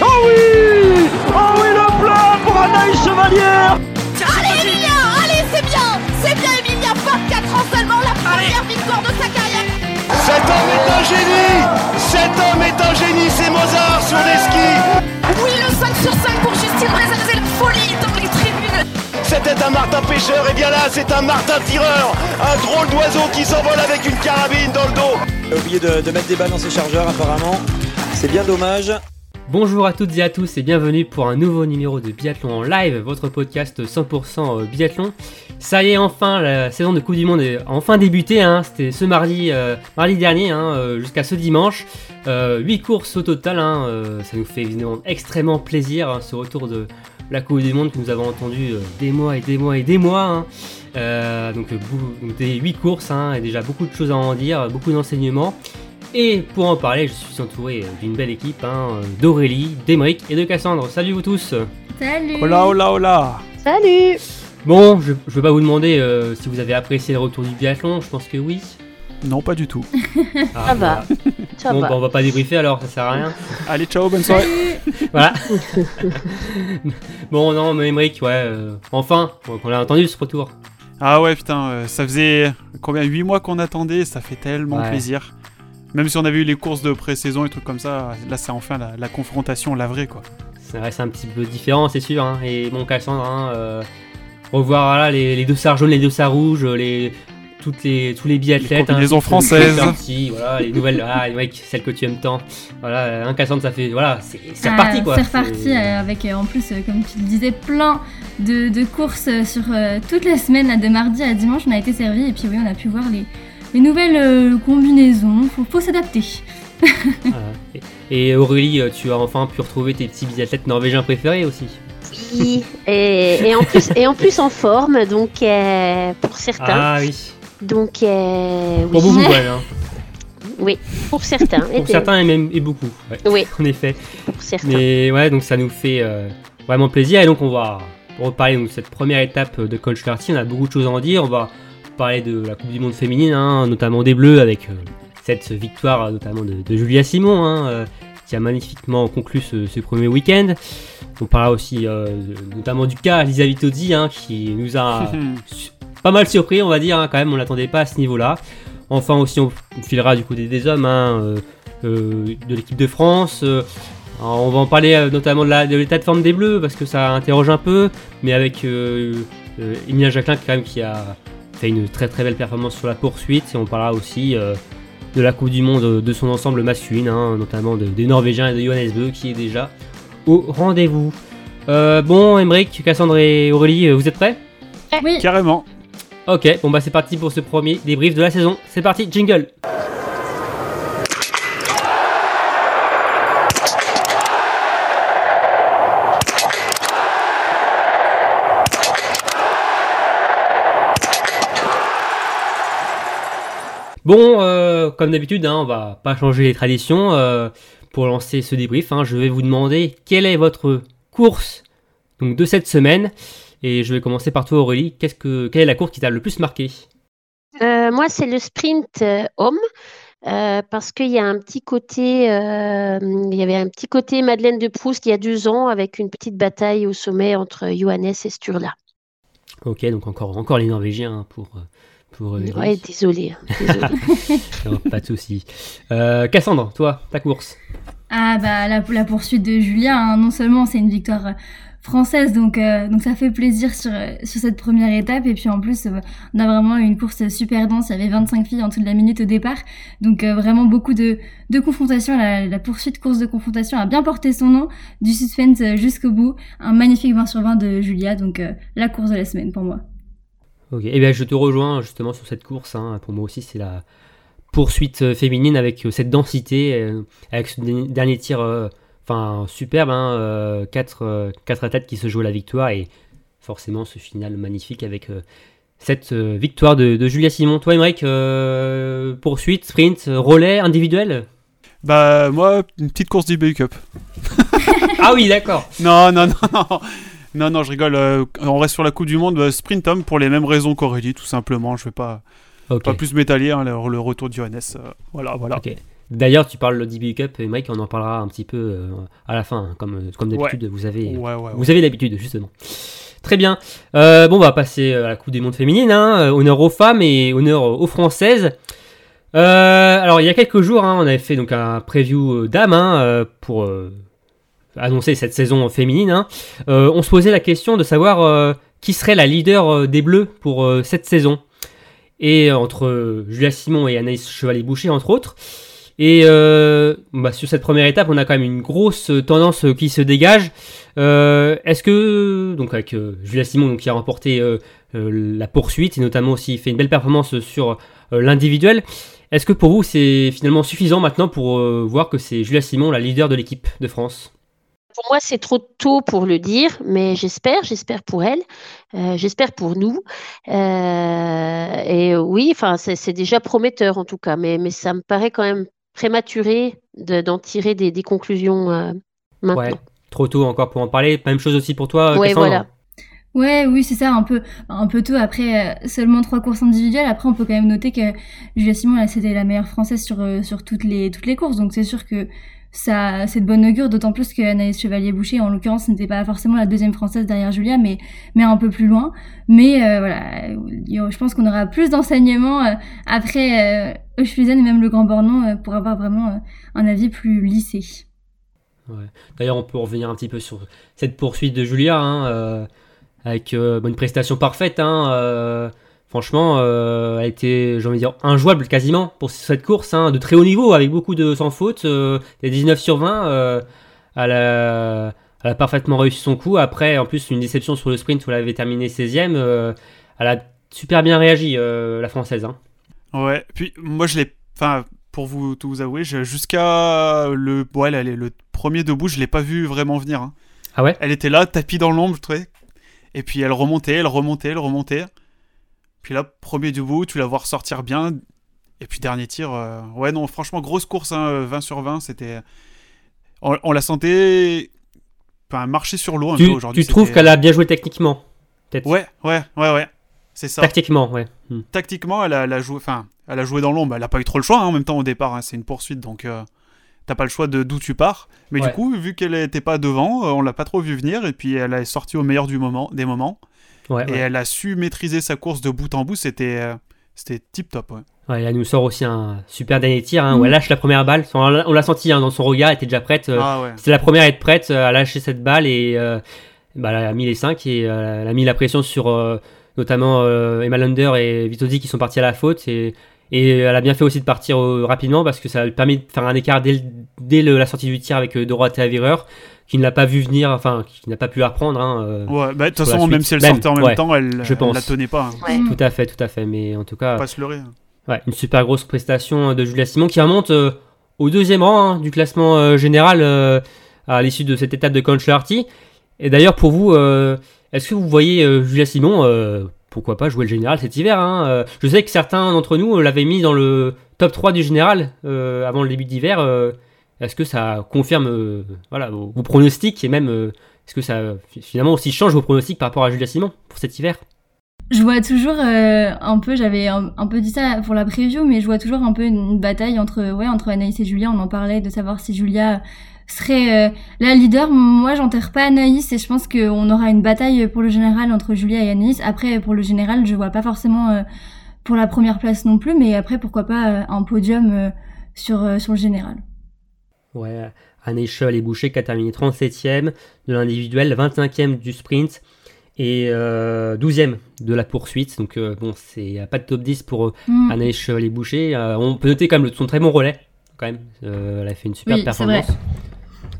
Oh oui Oh oui, le plat pour Anaïs Chevalière Allez Emilia Allez, c'est bien C'est bien Emilia 24 ans seulement, la première victoire de sa carrière. Cet homme est un génie Cet homme est un génie, c'est Mozart sur les skis Oui, le 5 sur 5 pour Justine Brézet, C'était un Martin pêcheur, et bien là, c'est un Martin tireur Un drôle d'oiseau qui s'envole avec une carabine dans le dos a oublié de, de mettre des balles dans ses chargeurs apparemment. C'est bien dommage. Bonjour à toutes et à tous et bienvenue pour un nouveau numéro de Biathlon en live, votre podcast 100% biathlon. Ça y est, enfin, la saison de Coupe du Monde est enfin débuté. Hein. C'était ce mardi, euh, mardi dernier hein, euh, jusqu'à ce dimanche. Euh, 8 courses au total. Hein, euh, ça nous fait évidemment extrêmement plaisir hein, ce retour de la Coupe du Monde que nous avons entendu euh, des mois et des mois et des mois. hein. Euh, donc, bou- donc des 8 courses hein, et déjà beaucoup de choses à en dire, beaucoup d'enseignements. Et pour en parler, je suis entouré d'une belle équipe hein, d'Aurélie, d'Emeric et de Cassandre. Salut vous tous Salut Hola, hola, hola Salut Bon, je ne vais pas vous demander euh, si vous avez apprécié le retour du biathlon, je pense que oui. Non, pas du tout. Ah, Ça va. Ça Bon, bah, on va pas débriefer alors, ça sert à rien. Allez, ciao, bonne soirée Voilà. bon, non, mais Emeric, ouais, euh, enfin, on l'a entendu ce retour. Ah ouais, putain, euh, ça faisait combien 8 mois qu'on attendait, ça fait tellement Ouais. plaisir. Même si on avait eu les courses de pré-saison et trucs comme ça, là c'est enfin la, la confrontation, la vraie quoi. Ça reste un petit peu différent, c'est sûr. hein. Et bon, Cassandre, hein, euh, revoir voilà, les, les dossards jaunes, les dossards rouges, les, toutes les, tous les biathlètes. combinaisons hein, françaises. les voilà, les nouvelles, ah, les mecs, celles que tu aimes tant. Voilà, un Cassandre, ça fait. Voilà, c'est Ah, reparti quoi. C'est reparti euh, avec euh, en plus, euh, comme tu le disais, plein de, de courses sur euh, toute la semaine, là, de mardi à dimanche. On a été servi et puis oui, on a pu voir les, les nouvelles euh, combinaisons. Faut, faut s'adapter. Voilà. Et, et Aurélie, tu as enfin pu retrouver tes petits biathlètes norvégiens préférés aussi. Oui, et, et en plus et en plus en forme donc euh, pour certains Ah oui. Donc euh, Pour oui, beaucoup, ouais, hein. oui pour certains Pour et, certains et même et beaucoup. ouais, oui En effet. pour certains Mais ouais, donc ça nous fait euh, vraiment plaisir. Et donc on va reparler donc, de cette première étape de Coach Carty. On a beaucoup de choses à en dire. On va parler de la Coupe du Monde féminine, hein, notamment des Bleus, avec euh, cette victoire notamment de, de Julia Simon, hein, euh, qui a magnifiquement conclu ce, ce premier week-end. On parlera aussi euh, de- notamment du cas Lisa Vitozzi, hein, qui nous a pas mal surpris, on va dire, hein, quand même, on l'attendait pas à ce niveau-là. Enfin aussi, on, filera du côté des hommes, hein, euh, euh, de l'équipe de France. euh, alors, on va en parler euh, notamment de l'état de forme des Bleus, parce que ça interroge un peu, mais avec euh, euh, Emilia Jacquelin quand même qui a fait une très très belle performance sur la poursuite, et on parlera aussi euh, de la Coupe du Monde de son ensemble masculine, hein, notamment de- des Norvégiens et de Johannes Bö, qui est déjà au rendez-vous. Euh, bon, Emeric, Cassandre et Aurélie, vous êtes prêts? Oui, Carrément. Ok, bon bah c'est parti pour ce premier débrief de la saison. C'est parti, jingle Bon, euh, comme d'habitude, hein, on va pas changer les traditions. euh, pour lancer ce débrief, hein, je vais vous demander quelle est votre course de cette semaine. Et je vais commencer par toi Aurélie. Qu'est-ce que, quelle est la course qui t'a le plus marqué? Euh, moi c'est le sprint euh, homme euh, parce qu'il y a un petit côté euh, il y avait un petit côté Madeleine de Proust il y a deux ans avec une petite bataille au sommet entre Johannes et Sturla Ok, donc encore, encore les Norvégiens hein, pour, euh, pour Aurélie. ouais désolé hein, désolé. Non, pas de souci. Euh, Cassandre, toi, ta course? Ah bah la, la poursuite de Julia, hein, non seulement c'est une victoire euh, française, donc, euh, donc ça fait plaisir sur, euh, sur cette première étape, et puis en plus euh, on a vraiment eu une course super dense, il y avait 25 filles en dessous de la minute au départ, donc euh, vraiment beaucoup de, de confrontations, la, la poursuite course de confrontation a bien porté son nom, du suspense euh, jusqu'au bout, un magnifique 20 sur 20 de Julia, donc la course de la semaine pour moi. Ok, et bien je te rejoins justement sur cette course. hein. Pour moi aussi, c'est la poursuite féminine avec cette densité, avec ce dernier- tir, enfin superbe, hein, euh, quatre, euh, quatre attaques qui se jouent à la victoire et forcément ce final magnifique avec euh, cette victoire de, de Julia Simon. Toi, Emmerich, poursuite, sprint, relais, individuel? Bah, moi, une petite course du BU Cup. Ah oui, d'accord. Non, non, non, non. Non, non, je rigole. euh, on reste sur la Coupe du Monde. sprint homme pour les mêmes raisons qu'Aurélie, tout simplement. Je vais pas, pas plus m'étaler. hein, le, le retour de Johannes. euh, voilà, voilà. D'ailleurs, tu parles de DB Cup et Mike, on en parlera un petit peu euh, à la fin, hein, comme, comme d'habitude, vous avez, Ouais, ouais, vous avez l'habitude, justement. Très bien. Euh, bon, on va passer à la Coupe du Monde féminine. Hein. Euh, Honneur aux femmes et honneur aux Françaises. Euh, alors, il y a quelques jours, hein, on avait fait donc un preview euh, d'âme euh, pour euh, annoncer cette saison féminine. Euh, on se posait la question de savoir euh, qui serait la leader euh, des Bleus pour euh, cette saison. Et euh, entre euh, Julia Simon et Anaïs Chevalier-Boucher, entre autres. Et euh, bah, sur cette première étape, on a quand même une grosse tendance qui se dégage. Euh, Est-ce que, donc avec euh, Julia Simon donc, qui a remporté euh, la poursuite et notamment aussi fait une belle performance sur l'individuel, est-ce que pour vous c'est finalement suffisant maintenant pour voir que c'est Julia Simon la leader de l'équipe de France? Pour moi, c'est trop tôt pour le dire, mais j'espère, j'espère pour elle, j'espère pour nous. Et oui, c'est déjà prometteur en tout cas, mais, mais ça me paraît quand même prématuré de- d'en tirer des, des conclusions euh, maintenant. Ouais, trop tôt encore pour en parler. Même chose aussi pour toi, Ouais, voilà. Ouais, oui, c'est ça, un peu, un peu tôt. Après, euh, seulement trois courses individuelles. Après, on peut quand même noter que Julia Simon, là, c'était la meilleure française sur, euh, sur toutes les, toutes les courses. Donc, c'est sûr que ça, c'est de bonne augure, d'autant plus que Anaïs Chevalier-Boucher, en l'occurrence, n'était pas forcément la deuxième française derrière Julia, mais, mais un peu plus loin. Mais, euh, voilà, je pense qu'on aura plus d'enseignements euh, après, euh, et même le Grand Bornand euh, pour avoir vraiment un avis plus lissé. D'ailleurs, on peut revenir un petit peu sur cette poursuite de Julia, hein, avec une prestation parfaite. hein, franchement, euh, elle a été, j'ai envie de dire, injouable quasiment pour cette course, hein, de très haut niveau, avec beaucoup de sans faute, euh, des 19 sur 20. euh, elle, a, elle a parfaitement réussi son coup. Après, en plus, une déception sur le sprint où elle avait terminé 16ème. euh, elle a super bien réagi, euh, la française. Hein. Ouais, puis moi je l'ai. Enfin, pour vous tout vous avouer, jusqu'à le. Ouais, là, le premier debout, je l'ai pas vu vraiment venir. hein. Ah ouais? Elle était là, tapis dans l'ombre, je trouvais. Et puis elle remontait, elle remontait, elle remontait. Puis là, premier debout, tu la vois ressortir bien. Et puis dernier tir, euh, ouais, non, franchement, grosse course, hein, 20 sur 20, c'était. On, on la sentait. Enfin, marcher sur l'eau un Tu, peu aujourd'hui. tu trouves qu'elle a bien joué techniquement Peut-être? Ouais, ouais, ouais, ouais. C'est ça. Tactiquement, ouais. Hmm. Tactiquement, elle a, elle a joué. Enfin, elle a joué dans l'ombre. Elle a pas eu trop le choix hein, en même temps au départ. hein, c'est une poursuite, donc euh, t'as pas le choix de d'où tu pars. Mais Ouais. du coup, vu qu'elle était pas devant, euh, on l'a pas trop vu venir. Et puis elle est sortie au meilleur du moment, des moments. Ouais, Et ouais. elle a su maîtriser sa course de bout en bout. C'était, euh, c'était tip top. Ouais. Elle nous sort aussi un super dernier tir hein, où Mm. elle lâche la première balle. On l'a senti hein, dans son regard, elle était déjà prête. euh, ah. C'était la première à être prête euh, à lâcher cette balle et euh, bah, elle a mis les 5 et elle a mis la pression sur notamment Emma Lunder et Vitozzi qui sont partis à la faute. Et, et elle a bien fait aussi de partir rapidement parce que ça lui permis de faire un écart dès, le- dès le- la sortie du tir avec Dorothea Virer qui ne l'a pas vu venir, enfin qui n'a pas pu la reprendre. hein, euh, Ouais, bah, de toute façon, même si elle Même, sortait en même ouais, temps, elle, pense. la tenait pas. hein. Ouais. Tout à fait, tout à fait. Mais en tout cas, Faut Pas se leurrer. hein. Ouais, une super grosse prestation de Julia Simon qui remonte euh, au deuxième rang hein, du classement euh, général euh, à l'issue de cette étape de Conchlarty. Et d'ailleurs, pour vous, euh, est-ce que vous voyez euh, Julia Simon, euh, pourquoi pas jouer le général cet hiver hein, euh, Je sais que certains d'entre nous euh, l'avaient mis dans le top 3 du général euh, avant le début d'hiver. Est-ce que ça confirme euh, vos, pronostics et même euh, est-ce que ça finalement aussi change vos pronostics par rapport à Julia Simon pour cet hiver? Je vois toujours euh, un peu, j'avais un, peu dit ça pour la preview, mais je vois toujours un peu une, bataille entre, ouais, entre Anaïs et Julia. On en parlait de savoir si Julia serait la leader. Moi, j'enterre pas Anaïs et je pense qu'on aura une bataille pour le général entre Julia et Anaïs. Après, pour le général, je vois pas forcément pour la première place non plus, mais après, pourquoi pas un podium sur, sur le général. Ouais, Anaïs Chevalier-Boucher qui a terminé 37e de l'individuel, 25e du sprint et euh, 12e de la poursuite. Donc euh, bon, c'est pas de top 10 pour euh, Hmm. Anaïs Chevalier-Boucher. Euh, on peut noter quand même son très bon relais quand même. Euh, elle a fait une super Oui, performance.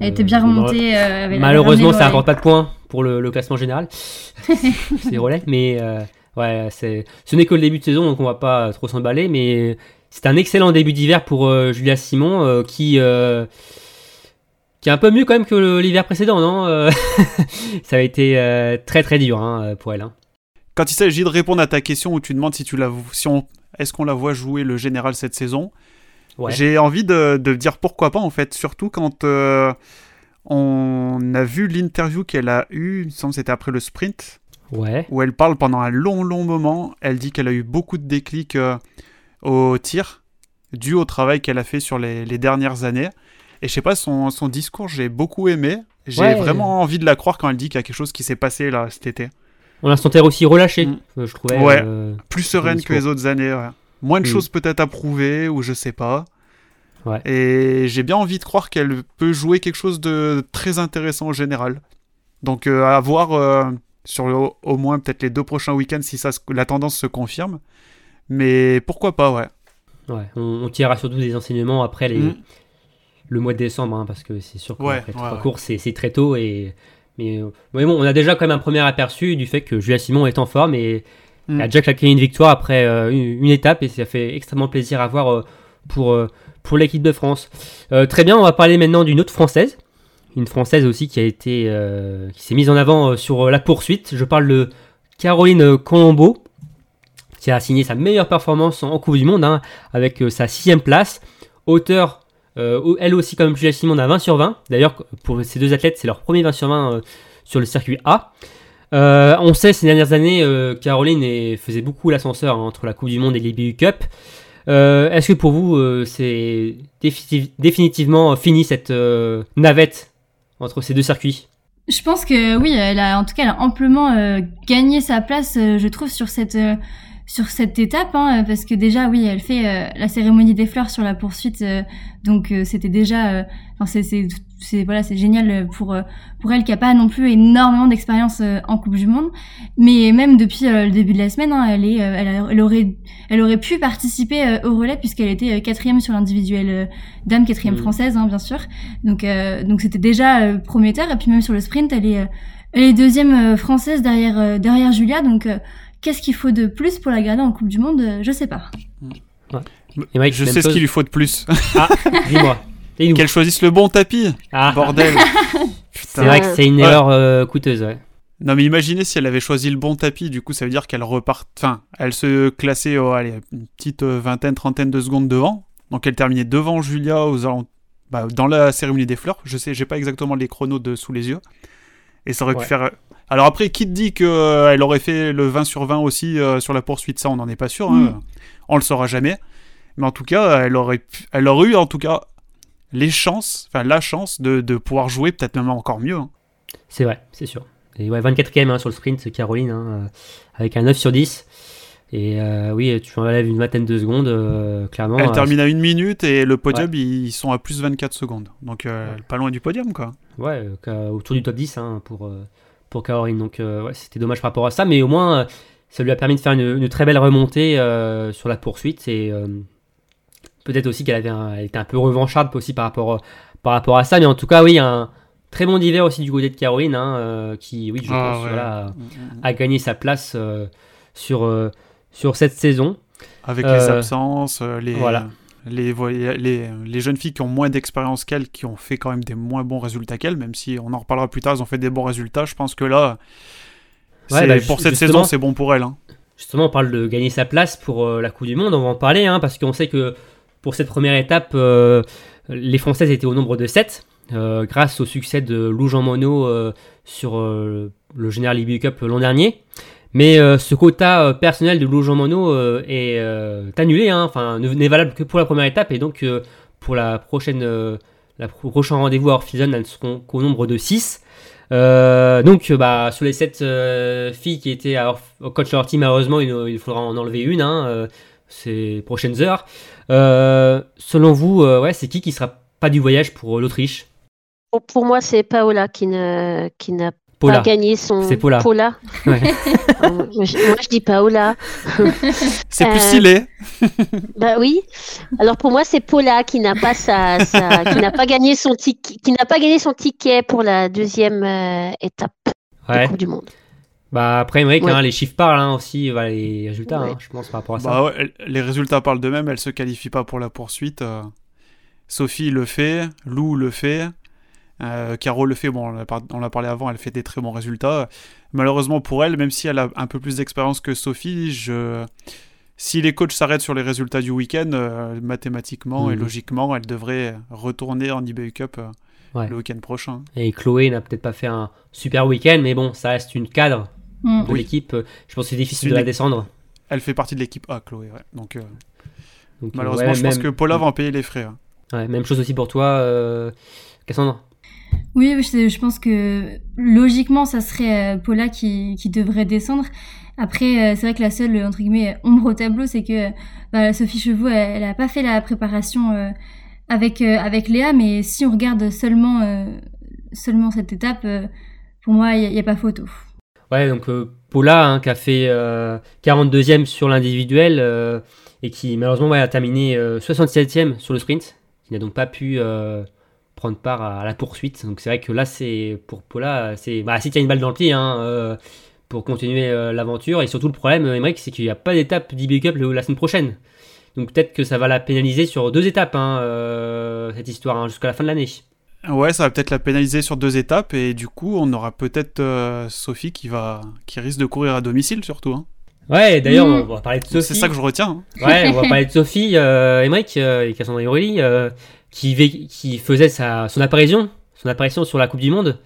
Elle était Euh, bien remontée. euh, avec Malheureusement, ça rapporte pas de points pour le, le classement général. c'est relais, mais euh, ouais, c'est ce n'est que le début de saison, donc on va pas trop s'emballer. Mais c'est un excellent début d'hiver pour euh, Julia Simon, euh, qui euh, qui est un peu mieux quand même que l'hiver précédent, non Ça a été très très dur hein, pour elle. hein. Quand il s'agit de répondre à ta question où tu demandes si tu la, si on, est-ce qu'on la voit jouer le général cette saison, Ouais. J'ai envie de, de dire pourquoi pas en fait, surtout quand on a vu l'interview qu'elle a eue, il me semble que c'était après le sprint, Ouais. où elle parle pendant un long long moment. Elle dit qu'elle a eu beaucoup de déclics au tir, dû au travail qu'elle a fait sur les, les dernières années. Et je sais pas, son, son discours, j'ai beaucoup aimé. J'ai Ouais. vraiment envie de la croire quand elle dit qu'il y a quelque chose qui s'est passé là cet été. On la sentait aussi relâchée, Mm. je trouvais. Ouais. euh, Plus sereine que les autres années. ouais. Moins de Mm. choses peut-être à prouver ou je sais pas. Ouais. Et j'ai bien envie de croire qu'elle peut jouer quelque chose de très intéressant en général. Donc euh, à voir euh, sur le- au moins peut-être les deux prochains week-ends si ça la tendance se confirme. Mais pourquoi pas, ouais. ouais, on, on tirera surtout des enseignements après les, Mm. le mois de décembre, hein, parce que c'est sûr qu'après ouais, trois courses, c'est- très tôt. Et, mais, mais bon, on a déjà quand même un premier aperçu du fait que Julia Simon est en forme et Mm. a déjà claqué une victoire après euh, une, une étape et ça fait extrêmement plaisir à voir euh, pour, euh, pour l'équipe de France. Très bien, on va parler maintenant d'une autre française. Une française aussi qui a été qui s'est mise en avant sur la poursuite. Je parle de Caroline Colombo qui a signé sa meilleure performance en, Coupe du Monde hein, avec euh, sa sixième place. Auteur, euh, elle aussi comme Julia Simon d'un 20 sur 20. D'ailleurs, pour ces deux athlètes, c'est leur premier 20 sur 20 euh, sur le circuit A. On sait ces dernières années, Caroline faisait beaucoup l'ascenseur hein, entre la Coupe du Monde et l'IBU Cup. Est-ce que pour vous, c'est définitiv- définitivement fini cette navette entre ces deux circuits? Je pense que oui, elle a, en tout cas, elle a amplement gagné sa place, je trouve, sur cette sur cette étape, hein, parce que déjà, oui, elle fait euh, la cérémonie des fleurs sur la poursuite, euh, donc euh, c'était déjà, euh, enfin, c'est c'est c'est voilà, c'est génial pour euh, pour elle qui a pas non plus énormément d'expérience euh, en Coupe du Monde, mais même depuis euh, le début de la semaine, hein, elle est, euh, elle, a- elle aurait elle aurait pu participer euh, au relais puisqu'elle était euh, quatrième sur l'individuel euh, dame, quatrième Mhm. française, hein, bien sûr. Donc, euh, donc c'était déjà euh, prometteur. Et puis même sur le sprint, elle est, euh, elle est deuxième euh, française derrière, euh, derrière Julia. Donc, euh, qu'est-ce qu'il faut de plus pour la garder en Coupe du Monde Euh, Je sais pas. Et Mike, Je sais ce qu'il lui faut de plus. Ah, dis-moi. Qu'elle choisisse le bon tapis. Ah, Bordel. c'est vrai que c'est une Ouais. erreur euh, coûteuse. Ouais. Non mais imaginez si elle avait choisi le bon tapis, du coup ça veut dire qu'elle repart, enfin elle se classait oh, allez, une petite euh, vingtaine, trentaine de secondes devant, donc elle terminait devant Julia aux bah, dans la cérémonie des fleurs, je sais, j'ai pas exactement les chronos de sous les yeux, et ça aurait Ouais. pu faire... Alors après, qui te dit qu'elle aurait fait le 20 sur 20 aussi euh, sur la poursuite, ça on n'en est pas sûr, hein, Mm. on le saura jamais, mais en tout cas elle aurait, pu- elle aurait eu en tout cas les chances, enfin la chance de, de pouvoir jouer peut-être même encore mieux. hein. C'est vrai, c'est sûr. Et ouais, 24ème hein, sur le sprint, Caroline, hein, euh, avec un 9 sur 10. Et euh, oui, tu enlèves une vingtaine de secondes, euh, clairement. Elle euh, termine à une minute et le podium, ils sont à plus 24 secondes. Donc, pas loin du podium, quoi. Ouais, autour du top 10 hein, pour, pour Caroline. Donc euh, ouais, c'était dommage par rapport à ça, mais au moins euh, ça lui a permis de faire une, une très belle remontée euh, sur la poursuite. Et peut-être aussi qu'elle avait un- elle était un peu revancharde aussi par rapport, par rapport à ça. Mais en tout cas, oui, un très bon hiver aussi du côté de Caroline, hein, qui, oui, je Ah, pense, ouais. voilà, a- Mm, mm. a gagné sa place sur, sur cette saison. Avec les absences, les, voilà. Les, voy- les, les jeunes filles qui ont moins d'expérience qu'elle, qui ont fait quand même des moins bons résultats qu'elle, même si on en reparlera plus tard, elles ont fait des bons résultats. Je pense que là, Ouais, bah, pour cette saison, c'est bon pour elle. hein. Justement, on parle de gagner sa place pour euh, la Coupe du Monde, on va en parler, hein, parce qu'on sait que pour cette première étape, euh, les Françaises étaient au nombre de 7, grâce au succès de Lou Jean Monod euh, sur euh, le Général IBU Cup l'an dernier. Mais euh, ce quota euh, personnel de Lou Jean Monod euh, est annulé, hein, enfin ne- n'est valable que pour la première étape, et donc pour la prochaine, la pro- prochain rendez-vous à Orphison, elles ne seront qu'au nombre de 6. Euh, donc, bah, sur les 7 filles qui étaient au coach leur team, malheureusement, il, faudra en enlever une hein, ces prochaines heures. Selon vous, c'est qui qui sera pas du voyage pour l'Autriche? Pour, moi, c'est Paola qui ne qui n'a Paula. pas gagné son. C'est Paula. Ouais. Moi, je, moi, je dis Paola. C'est plus Euh, stylé. Bah oui. Alors pour moi, c'est Paula qui n'a pas sa, sa- qui n'a pas gagné son ticket, qui n'a pas gagné son ticket pour la deuxième euh, étape de Ouais. Coupe du Monde. Bah, après, Émeric, Ouais. hein, les chiffres parlent hein, aussi, les résultats, Ouais. hein, je pense, par rapport à ça. Bah ouais, elle- les résultats parlent d'eux-mêmes, elle se qualifie pas pour la poursuite. euh. Sophie le fait, Lou le fait, euh, Caro le fait, bon, on l'a parlé avant, elle fait des très bons résultats. Malheureusement pour elle, même si elle a un peu plus d'expérience que Sophie, je... si les coachs s'arrêtent sur les résultats du week-end, euh, mathématiquement et Mhm. logiquement, elle devrait retourner en eBay Cup euh, Ouais. le week-end prochain. Et Chloé n'a peut-être pas fait un super week-end, mais bon, ça reste une cadre Mm. de Oui. l'équipe. Je pense que c'est difficile de la descendre. Elle fait partie de l'équipe A, Chloé, ouais. Donc, euh, Donc, Malheureusement, ouais, je pense que Paula va en payer les frais. hein. ouais, même chose aussi pour toi, euh, Cassandre. Oui, je, pense que logiquement, ça serait euh, Paula qui, devrait descendre. Après, euh, c'est vrai que la seule, entre guillemets, ombre au tableau, c'est que bah, Sophie Chevaux, elle, elle a pas fait la préparation euh, avec, avec Léa, mais si on regarde seulement, seulement cette étape, pour moi, il n'y a, pas photo. Ouais, donc Paula hein, qui a fait euh, 42e sur l'individuel et qui malheureusement a terminé euh, 67e sur le sprint, qui n'a donc pas pu prendre part à, la poursuite. Donc c'est vrai que là, c'est pour Paula, c'est bah, si tu as une balle dans le pied hein, euh, pour continuer euh, l'aventure. Et surtout, le problème, euh, Emmerich, c'est qu'il n'y a pas d'étape d'IB Cup la semaine prochaine. Donc peut-être que ça va la pénaliser sur deux étapes, hein, euh, cette histoire, hein, jusqu'à la fin de l'année. Ouais, ça va peut-être la pénaliser sur deux étapes et du coup, on aura peut-être euh, Sophie qui va, qui risque de courir à domicile surtout. hein. Ouais, d'ailleurs, Mm. on va parler de Sophie. C'est ça que je retiens. hein. Ouais, on va parler de Sophie, euh, Emmerich euh, et Cassandra et Aurélie, euh, qui, faisait sa, son apparition, son apparition sur la Coupe du Monde.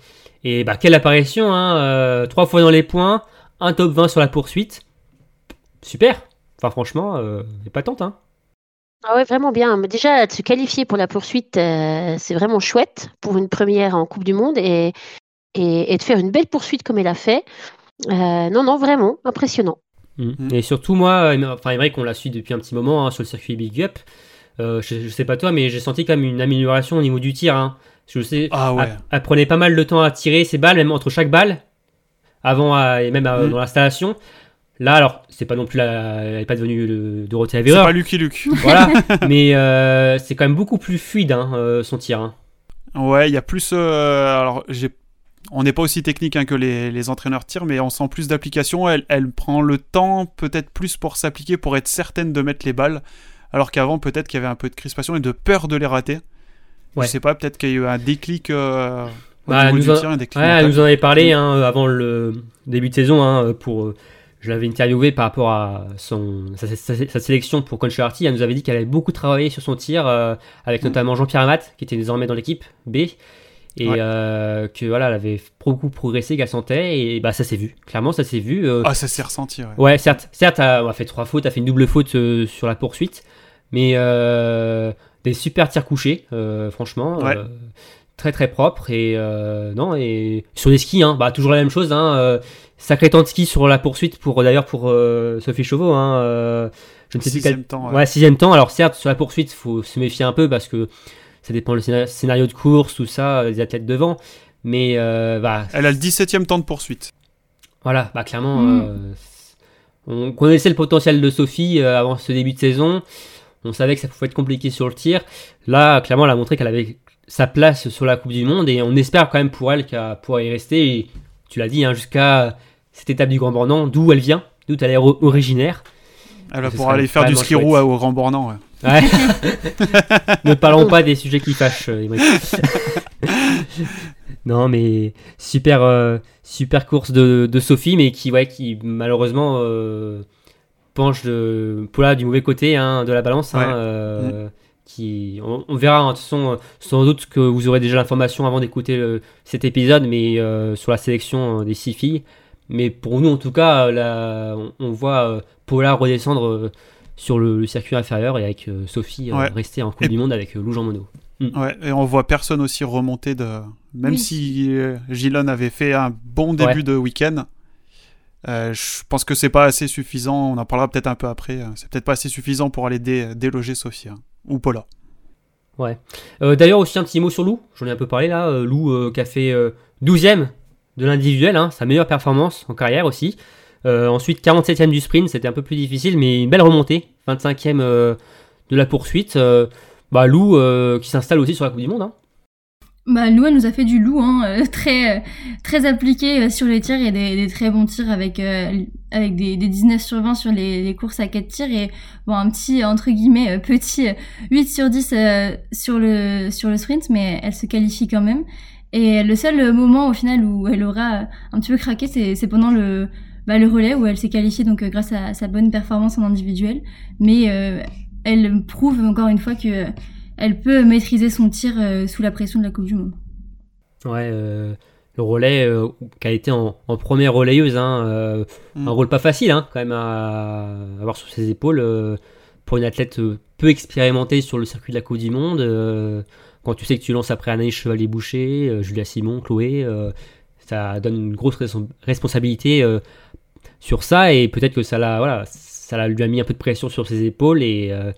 Et bah, quelle apparition, hein, euh, trois fois dans les points, un top 20 sur la poursuite. Super. Enfin, franchement, euh, épatante, hein. Ah ouais, vraiment bien. Mais déjà, de se qualifier pour la poursuite, euh, c'est vraiment chouette pour une première en Coupe du Monde et, et, et de faire une belle poursuite comme elle a fait. Euh, non, non, vraiment impressionnant. Mm. Et surtout, moi, enfin, Emmerich, on l'a suit depuis un petit moment hein, sur le circuit Big Up. Euh, je, je sais pas toi, mais j'ai senti quand même une amélioration au niveau du tir. Hein. Je sais, Ah ouais. Elle, elle prenait pas mal de temps à tirer ses balles, même entre chaque balle, avant à- et même à- Mm. dans l'installation. Là, alors, c'est pas non plus la, elle n'est pas devenue le Dorothée C'est Avereur, pas Lucky Luke. voilà, mais euh, c'est quand même beaucoup plus fluide hein, euh, son tir. hein. Ouais, il y a plus. euh, alors, j'ai. On n'est pas aussi technique hein, que les, les entraîneurs tirent, mais on sent plus d'application. Elle, elle prend le temps peut-être plus pour s'appliquer, pour être certaine de mettre les balles. Alors qu'avant, peut-être qu'il y avait un peu de crispation et de peur de les rater. Ouais. Je sais pas, peut-être qu'il y a eu un déclic euh, au Bah, niveau nous du tir, un déclic Ouais, nous en avait parlé hein, avant le début de saison. hein, pour, euh, je l'avais interviewé par rapport à son, sa, sa- sa sélection pour Conchelarty. Elle nous avait dit qu'elle avait beaucoup travaillé sur son tir, euh, avec Mm. notamment Jean-Pierre Amat, qui était désormais dans l'équipe B. Et Ouais. euh, que voilà, elle avait beaucoup progressé, qu'elle sentait. Et bah, ça s'est vu. Clairement, ça s'est vu. euh, Ah, ça s'est ressenti, ouais. Ouais, certes, certes, elle a fait trois fautes, elle a fait une double faute sur la poursuite, mais euh, des super tirs couchés, euh, franchement, Ouais. euh, très très propre et euh, non et sur les skis, hein, bah toujours la même chose, hein, euh, sacré temps de ski sur la poursuite pour d'ailleurs pour euh, Sophie Chauveau, hein, euh, je ne sais plus Sixième quel temps, ouais. ouais, sixième temps. Alors certes, sur la poursuite, faut se méfier un peu parce que ça dépend le scénar- scénario de course, tout ça, des athlètes devant, mais euh, bah Elle a le 17ème temps de poursuite. voilà, bah clairement, Mm. euh, on connaissait le potentiel de Sophie euh, avant ce début de saison. On savait que ça pouvait être compliqué sur le tir. Là, clairement, elle a montré qu'elle avait sa place sur la Coupe du Monde et on espère quand même pour elle qu'elle pourra y rester. Et tu l'as dit, hein, jusqu'à cette étape du Grand Bornand, d'où elle vient, d'où elle est ori- originaire. Elle va Ce pouvoir serait aller faire du ski roue au Grand Bornand, ouais. Ouais. ne parlons pas des sujets qui fâchent. euh, non, mais super, euh, super course de, de Sophie, mais qui, ouais, qui malheureusement euh, penche de, Paula du mauvais côté hein, de la balance. hein, euh, qui, on, on verra, hein, de toute façon, sans doute que vous aurez déjà l'information avant d'écouter cet épisode, mais euh, sur la sélection euh, des six filles. Mais pour nous, en tout cas, on, on voit euh, Paula redescendre euh, sur le, le circuit inférieur et avec euh, Sophie euh, Ouais. rester en Coupe Et- du Monde avec euh, Lou Jean Monod. Ouais, et on voit personne aussi remonter de. Même Oui. si euh, Gillon avait fait un bon début Ouais. de week-end, euh, je pense que c'est pas assez suffisant. On en parlera peut-être un peu après. euh, C'est peut-être pas assez suffisant pour aller dé- déloger Sophie hein, ou Paula. Euh, D'ailleurs, aussi un petit mot sur Lou, j'en ai un peu parlé là. Lou qui a fait euh, 12ème de l'individuel, hein, sa meilleure performance en carrière aussi. Ensuite, 47ème du sprint, c'était un peu plus difficile, mais une belle remontée. 25ème euh, de la poursuite. Bah, Lou qui s'installe aussi sur la Coupe du Monde. hein. Bah, Lou, nous a fait du loup, hein, euh, très, très appliqué euh, sur les tirs et des, des très bons tirs avec, euh, avec des, des 19 sur 20 sur les, les courses à 4 tirs et bon, un petit, entre guillemets, euh, petit euh, 8 sur 10 euh, sur, le, sur le sprint, mais elle se qualifie quand même. Et le seul moment au final où elle aura un petit peu craqué, c'est pendant le, bah, le relais où elle s'est qualifiée donc grâce à sa bonne performance en individuel. Mais elle prouve encore une fois que elle peut maîtriser son tir euh, sous la pression de la Coupe du Monde. Ouais, euh, le relais euh, qui a été en, en première relayeuse, hein, euh, Mm. un rôle pas facile hein, quand même à avoir sur ses épaules. euh, pour une athlète peu expérimentée sur le circuit de la Coupe du Monde. euh, quand tu sais que tu lances après Anaïs Chevalier-Boucher, euh, Julia Simon, Chloé, euh, ça donne une grosse respons- responsabilité euh, sur ça et peut-être que ça l'a voilà, ça l'a- lui a mis un peu de pression sur ses épaules et euh,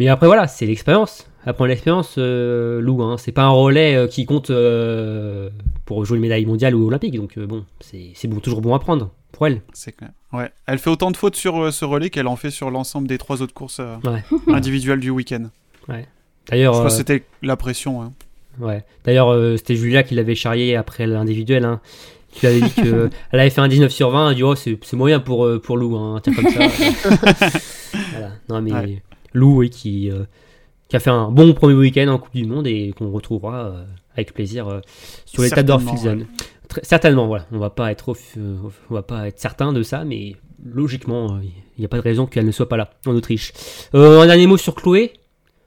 mais après voilà, c'est l'expérience. Apprendre l'expérience, euh, Lou. Hein. C'est pas un relais euh, qui compte euh, pour jouer une médaille mondiale ou olympique. Donc euh, bon, c'est bon, toujours bon à prendre pour elle. C'est clair. Ouais. Elle fait autant de fautes sur ce relais qu'elle en fait sur l'ensemble des trois autres courses Ouais. individuelles du week-end. D'ailleurs, Je que euh, c'était la pression. hein. Ouais. D'ailleurs, c'était Julia qui l'avait charrié après l'individuel. Hein, lui avait dit qu'elle avait fait un 19 sur 20. Elle a dit Oh, c'est moyen pour, pour Lou, hein, un comme ça. voilà. Non, mais Ouais. Lou, oui, qui, euh, qui a fait un bon premier week-end en Coupe du Monde et qu'on retrouvera euh, avec plaisir euh, sur Certainement, d'Orphilsen. Très- Certainement, voilà. On va pas être, on va pas être certain de ça, mais logiquement, euh, il n'y a pas de raison qu'elle ne soit pas là en Autriche. Euh, un dernier mot sur Chloé.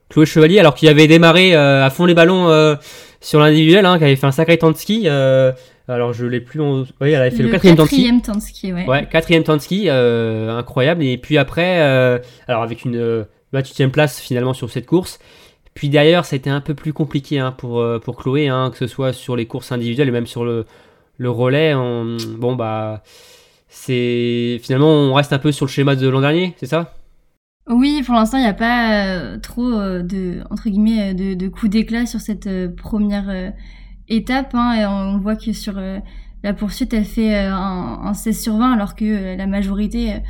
Chloé Chevalier, alors qu'il avait démarré euh, à fond les ballons euh, sur l'individuel, hein, qui avait fait un sacré temps de ski. euh, alors je l'ai plus. En... Oui, elle avait fait le, quatrième temps de ski. quatrième temps de ski, ouais. Ouais, quatrième temps de ski, euh, incroyable. Et puis après, euh, alors avec une euh, 28e place finalement sur cette course. Puis derrière, ça a été un peu plus compliqué hein, pour, euh, pour Chloé, hein, que ce soit sur les courses individuelles et même sur le, le relais. on- Bon, bah, c'est finalement, on reste un peu sur le schéma de l'an dernier, c'est ça? Oui, pour l'instant, il n'y a pas euh, trop euh, de entre guillemets de, coups d'éclat sur cette première étape. Hein, et on, voit que sur la poursuite, elle fait un, un 16 sur 20, alors que la majorité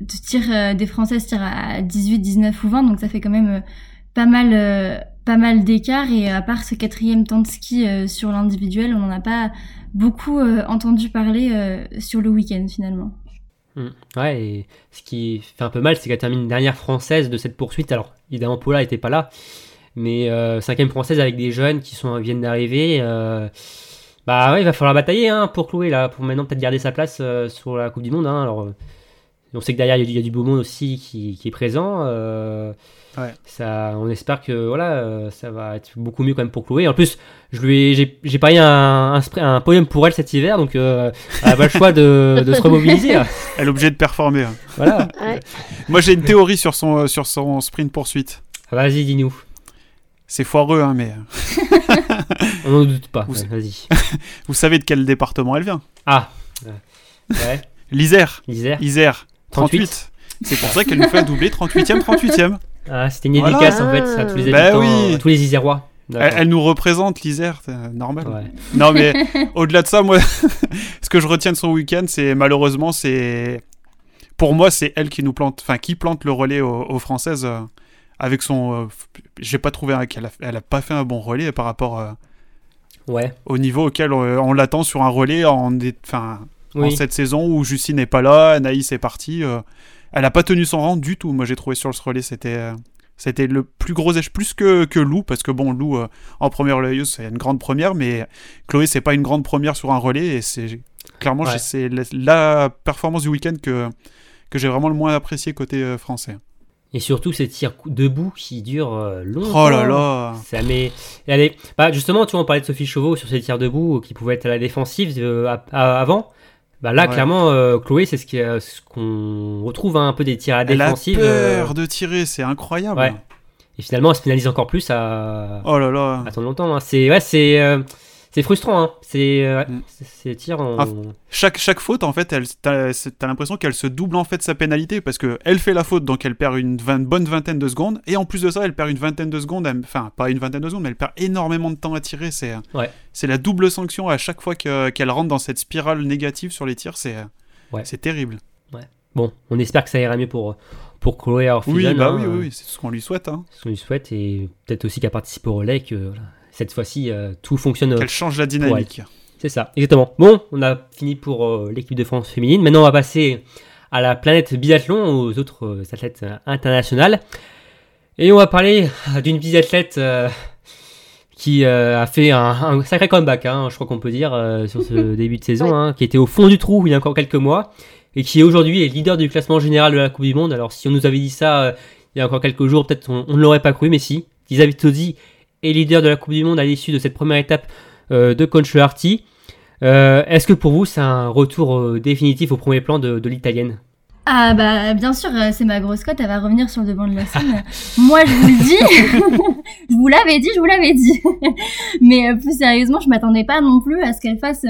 de tir, euh, des Françaises tirent à 18, 19 ou 20, donc ça fait quand même euh, pas mal, euh, pas mal d'écart. Et à part ce quatrième temps de ski sur l'individuel, on n'en a pas beaucoup entendu parler sur le week-end finalement. Mm. Ouais, et ce qui fait un peu mal, c'est qu'elle termine dernière française de cette poursuite. Alors, évidemment, Paula n'était pas là, mais cinquième française avec des jeunes qui sont, viennent d'arriver. bah ouais, il va falloir batailler hein, pour Chloé, là, pour maintenant peut-être garder sa place sur la Coupe du Monde. hein. Alors, on sait que derrière, il y a du- il y, a du beau monde aussi qui, qui est présent. euh, Ouais. ça, on espère que voilà, euh, ça va être beaucoup mieux quand même pour Chloé. En plus, je lui ai- j'ai j'ai parié un, un, spray- un podium pour elle cet hiver, donc euh, elle n'a pas le choix de, de se remobiliser. Elle est obligée de performer. hein. Voilà. Ouais. Moi, j'ai une théorie sur son, sur son sprint poursuite. Vas-y, dis-nous. C'est foireux, hein, mais On n'en doute pas. Vous- Ouais, Vas-y. vous savez de quel département elle vient? Ah. Ouais. L'Isère. Isère. Isère. 38. 38. C'est pour ça qu'elle nous fait un doublé 38e, 38e. Ah, c'était une Voilà. dédicace en fait à tous les Bah habitants, oui. à tous les Isérois. Elle, nous représente l'Isère, c'est euh, normal. Ouais. Non, mais au-delà de ça, moi, ce que je retiens de son week-end, c'est malheureusement, c'est. Pour moi, c'est elle qui nous plante, enfin, qui plante le relais aux, aux Françaises euh, avec son. euh, J'ai pas trouvé un- qu'elle a, elle a pas fait un bon relais par rapport euh, Ouais. au niveau auquel euh, on l'attend sur un relais en, dé- enfin, en Oui. cette saison où Justine n'est pas là, Anaïs est partie. euh, elle a pas tenu son rang du tout. Moi, j'ai trouvé sur ce relais, c'était. euh, c'était le plus gros échec, plus que, que Lou, parce que bon, Lou, euh, en première relayeuse, c'est une grande première, mais Chloé, c'est pas une grande première sur un relais, et c'est clairement, Ouais. c'est la, la performance du week-end que, que j'ai vraiment le moins apprécié côté français. Et surtout ces tirs debout qui durent longtemps. Oh là là Ça met. Est... bah, justement, tu vois, on parlait de Sophie Chauveau sur ses tirs debout qui pouvaient être à la défensive euh, à- à- avant. Bah là, Ouais. clairement, euh, Chloé, c'est ce qui, euh, ce qu'on retrouve hein, un peu des tirs à la Elle a peur euh, de tirer, c'est incroyable. Ouais. Et finalement, elle se pénalise encore plus à, Oh là là. attendre longtemps. hein. C'est ouais, c'est euh, c'est frustrant. Hein. C'est euh, ouais, Mm. En... Ah, Chaque, chaque faute, en fait, t'as, t'as l'impression qu'elle se double en fait sa pénalité parce que elle fait la faute, donc elle perd une vingt- bonne vingtaine de secondes, et en plus de ça, elle perd une vingtaine de secondes, enfin pas une vingtaine de secondes, mais elle perd énormément de temps à tirer. C'est, Ouais. c'est la double sanction à chaque fois que- qu'elle rentre dans cette spirale négative sur les tirs, c'est, Ouais. c'est terrible. Bon, on espère que ça ira mieux pour pour Chloé à Oui, bah hein, oui, euh, oui, oui, c'est ce qu'on lui souhaite, hein. ce qu'on lui souhaite et peut-être aussi qu'elle participe au relais que voilà, cette fois-ci euh, tout fonctionne. euh, qu'elle change la dynamique. C'est ça, exactement. Bon, on a fini pour euh, l'équipe de France féminine. Maintenant, on va passer à la planète biathlon, aux autres athlètes internationales. Et on va parler d'une biathlète euh, qui euh, a fait un, un sacré comeback, hein, je crois qu'on peut dire, euh, sur ce début de saison, hein, qui était au fond du trou il y a encore quelques mois, et qui aujourd'hui est leader du classement général de la Coupe du Monde. Alors, si on nous avait dit ça euh, il y a encore quelques jours, peut-être on, on ne l'aurait pas cru, mais si. Elisabeth Tozzi est leader de la Coupe du Monde à l'issue de cette première étape euh, de Conchuarty. Euh, Est-ce que pour vous c'est un retour euh, définitif au premier plan de, l'italienne? Ah bah bien sûr, c'est ma grosse cote, elle va revenir sur le devant de la scène. Moi je vous le dis, je vous l'avais dit, je vous l'avais dit. Mais plus sérieusement, je m'attendais pas non plus à ce qu'elle fasse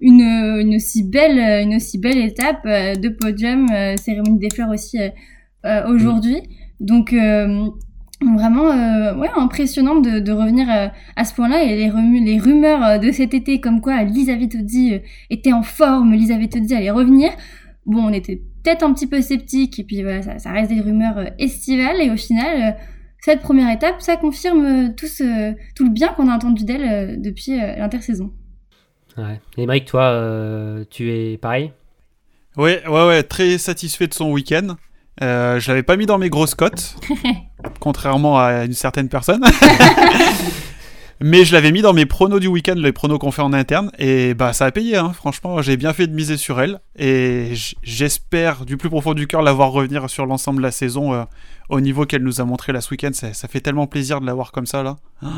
une, aussi belle une aussi belle étape de podium, cérémonie des fleurs aussi aujourd'hui. Donc vraiment euh, ouais impressionnant de, de revenir euh, à ce point-là et les, remu- les rumeurs euh, de cet été comme quoi euh, était en forme, Lisa Vitozzi allait revenir. Bon, on était peut-être un petit peu sceptique et puis voilà, ça, ça reste des rumeurs estivales et au final, cette première étape, ça confirme tout, ce, tout le bien qu'on a entendu d'elle depuis euh, l'intersaison. Ouais. Émeric, toi, euh, tu es pareil? Ouais, ouais, ouais, très satisfait de son week-end. Euh, je l'avais pas mis dans mes grosses cotes, contrairement à une certaine personne. Mais je l'avais mis dans mes pronos du week-end, les pronos qu'on fait en interne, et bah ça a payé, hein. franchement, j'ai bien fait de miser sur elle, et j'espère du plus profond du cœur la voir revenir sur l'ensemble de la saison euh, au niveau qu'elle nous a montré là ce week-end, ça, ça fait tellement plaisir de la voir comme ça là.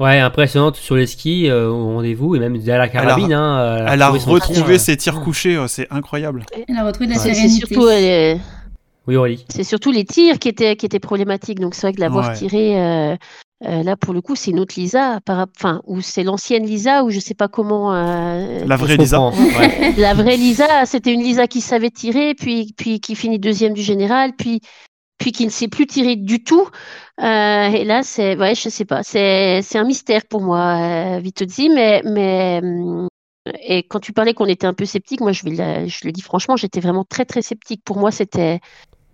Ouais, impressionnante sur les skis, euh, au rendez-vous, et même à la carabine. hein, Elle a retrouvé son retrouvé tir, euh. ses tirs couchés, oh, c'est incroyable. Elle a retrouvé de la sérénité. surtout, euh, Oui, Aurélie. c'est surtout les tirs qui étaient, qui étaient problématiques. Donc c'est vrai que l'avoir Ouais. tiré, euh, euh, là pour le coup, c'est une autre Lisa, par, enfin, ou c'est l'ancienne Lisa, ou je sais pas comment. euh, La vraie Lisa. ouais. La vraie Lisa, c'était une Lisa qui savait tirer, puis, puis qui finit deuxième du général, puis, puis qui ne sait plus tirer du tout. Euh, et là, c'est, ouais, je sais pas, c'est, c'est un mystère pour moi, euh, Vitozzi, mais, mais, et quand tu parlais qu'on était un peu sceptique, moi, je vais, la- je le dis franchement, j'étais vraiment très, très sceptique. Pour moi, c'était,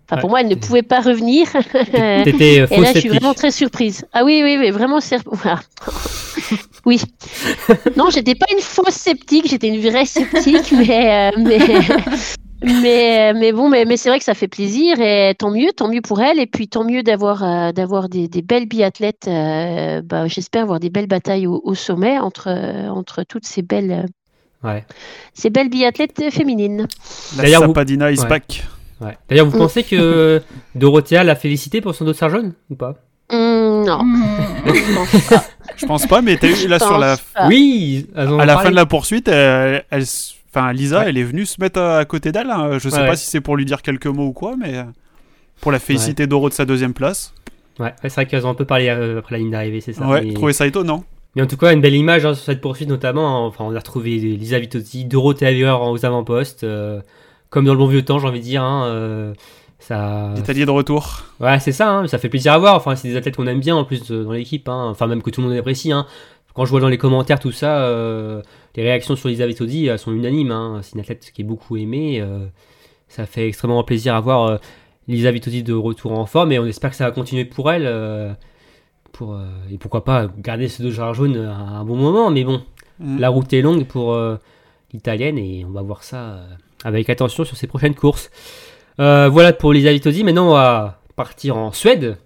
enfin, pour Ouais. moi, elle ne pouvait pas revenir. T'étais euh, Et faux là, je suis vraiment très surprise. Ah oui, oui, oui, vraiment oui. Non, j'étais pas une fausse sceptique, j'étais une vraie sceptique, mais, euh, mais, mais, mais bon, mais, mais c'est vrai que ça fait plaisir et tant mieux, tant mieux pour elle. Et puis tant mieux d'avoir euh, d'avoir des, des belles biathlètes. euh, bah, J'espère avoir des belles batailles au, au sommet entre, euh, entre toutes ces belles, euh, Ouais. ces belles biathlètes féminines. D'ailleurs, vous- Sapadina is Ouais. back. Ouais. D'ailleurs, vous Mm. pensez que Dorothea l'a félicité pour son dossard jaune ou pas? Hum, non, Mmh. je pense pas. Je pense pas, mais t'as vu là sur la, pas. Oui, à la parlé. fin de la poursuite, elle, elle s- enfin Lisa, Ouais. elle est venue se mettre à côté d'elle. hein. Je sais Ouais, pas ouais. si c'est pour lui dire quelques mots ou quoi, mais euh, pour la féliciter Doro de sa deuxième place. Ouais, ouais, c'est vrai qu'elles ont un peu parlé euh, après la ligne d'arrivée, c'est ça. ouais, mais... je trouvais ça étonnant. mais en tout cas, une belle image hein, sur cette poursuite, notamment. Enfin, on a retrouvé Lisa Vitozzi, Dorothea Vier aux avant-postes, euh, comme dans le bon vieux temps, j'ai envie de dire. hein, euh, ça... L'Italier de retour. Ouais, c'est ça, hein, ça fait plaisir à voir. Enfin, c'est des athlètes qu'on aime bien en plus dans l'équipe. hein. Enfin, même que tout le monde apprécie. Hein. Quand je vois dans les commentaires tout ça, euh, les réactions sur Lisa Vitozzi elles sont unanimes. C'est une athlète qui est beaucoup aimée. euh, ça fait extrêmement plaisir à voir euh, Lisa Vitozzi de retour en forme et on espère que ça va continuer pour elle. pour, et pourquoi pas garder ce deux jarres jaunes à un bon moment. Mais bon, Mm. la route est longue pour l'italienne et on va voir ça avec attention sur ses prochaines courses. Euh, voilà pour Lisa Vitozzi. Maintenant, on va partir en Suède.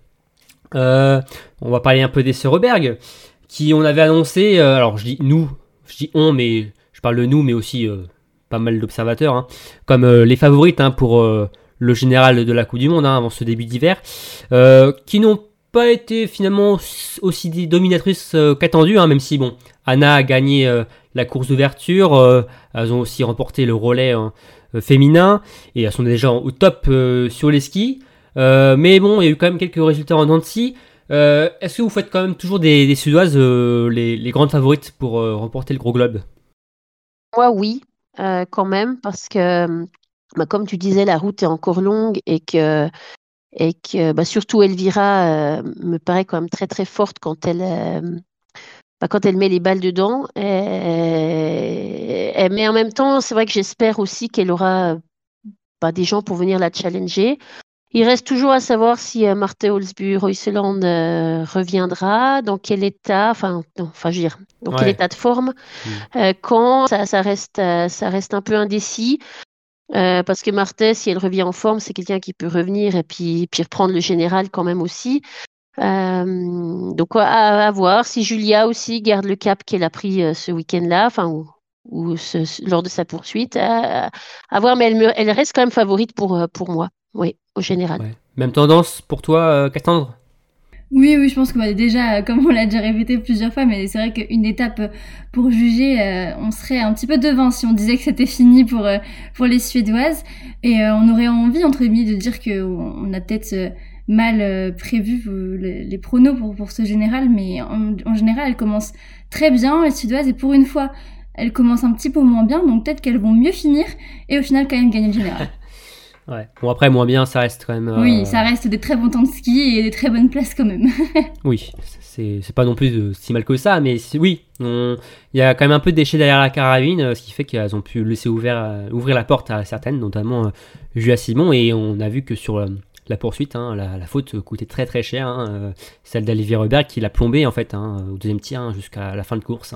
Euh, on va parler un peu des Seureberg, qui on avait annoncé. euh, alors, je dis nous, je dis on, mais je parle de nous, mais aussi pas mal d'observateurs, hein, comme les favorites hein, pour le général de la Coupe du Monde hein, avant ce début d'hiver, qui n'ont pas été finalement aussi dominatrices qu'attendues, même si bon, Anna a gagné euh, la course d'ouverture, euh, elles ont aussi remporté le relais hein, euh, féminin et elles sont déjà au top sur les skis. Mais bon, il y a eu quand même quelques résultats en. Euh, Est-ce que vous faites quand même toujours des, Suédoises les, grandes favorites pour remporter le gros globe? Moi, oui, quand même, parce que, bah, comme tu disais, la route est encore longue et que, et que bah, surtout Elvira me paraît quand même très très forte quand elle, bah, quand elle met les balles dedans. Mais en même temps, c'est vrai que j'espère aussi qu'elle aura bah, des gens pour venir la challenger. Il reste toujours à savoir si euh, Marthe Holzbu Royseland euh, reviendra, dans quel état, enfin, enfin, je veux dire, dans quel état de forme, Mm. euh, quand ça, ça reste, euh, ça reste un peu indécis. parce que Marthe, si elle revient en forme, c'est quelqu'un qui peut revenir et puis, puis reprendre le général quand même aussi. Euh, donc à, à voir si Julia aussi garde le cap qu'elle a pris euh, ce week-end-là, enfin ou, ou ce- ce- lors de sa poursuite, à, à voir. Mais elle, me- elle reste quand même favorite pour, euh, pour moi, oui, au général. Ouais. Même tendance pour toi, euh, Cassandre? Oui, oui, je pense que bah, déjà, comme on l'a déjà répété plusieurs fois, mais c'est vrai qu'une étape pour juger, euh, on serait un petit peu devant si on disait que c'était fini pour euh, pour les Suédoises, et euh, on aurait envie entre guillemets de dire que on a peut-être mal prévu les, les pronos pour pour ce général, mais en, en général, elles commencent très bien les Suédoises, et pour une fois, elles commencent un petit peu moins bien, donc peut-être qu'elles vont mieux finir, et au final quand même gagner le général. Ouais. Bon après moins bien, ça reste quand même. euh, Oui, ça reste des très bons temps de ski et des très bonnes places quand même. Oui, c'est c'est pas non plus de- si mal que ça, mais oui, il y a quand même un peu de déchets derrière la carabine, euh, ce qui fait qu'elles ont pu laisser ouvert, euh, ouvrir la porte à certaines, notamment euh, Julia Simon, et on a vu que sur euh, la poursuite, hein, la, faute coûtait très très cher, hein, euh, celle d'Olivier Robert qui l'a plombé en fait hein, au deuxième tir jusqu'à la fin de course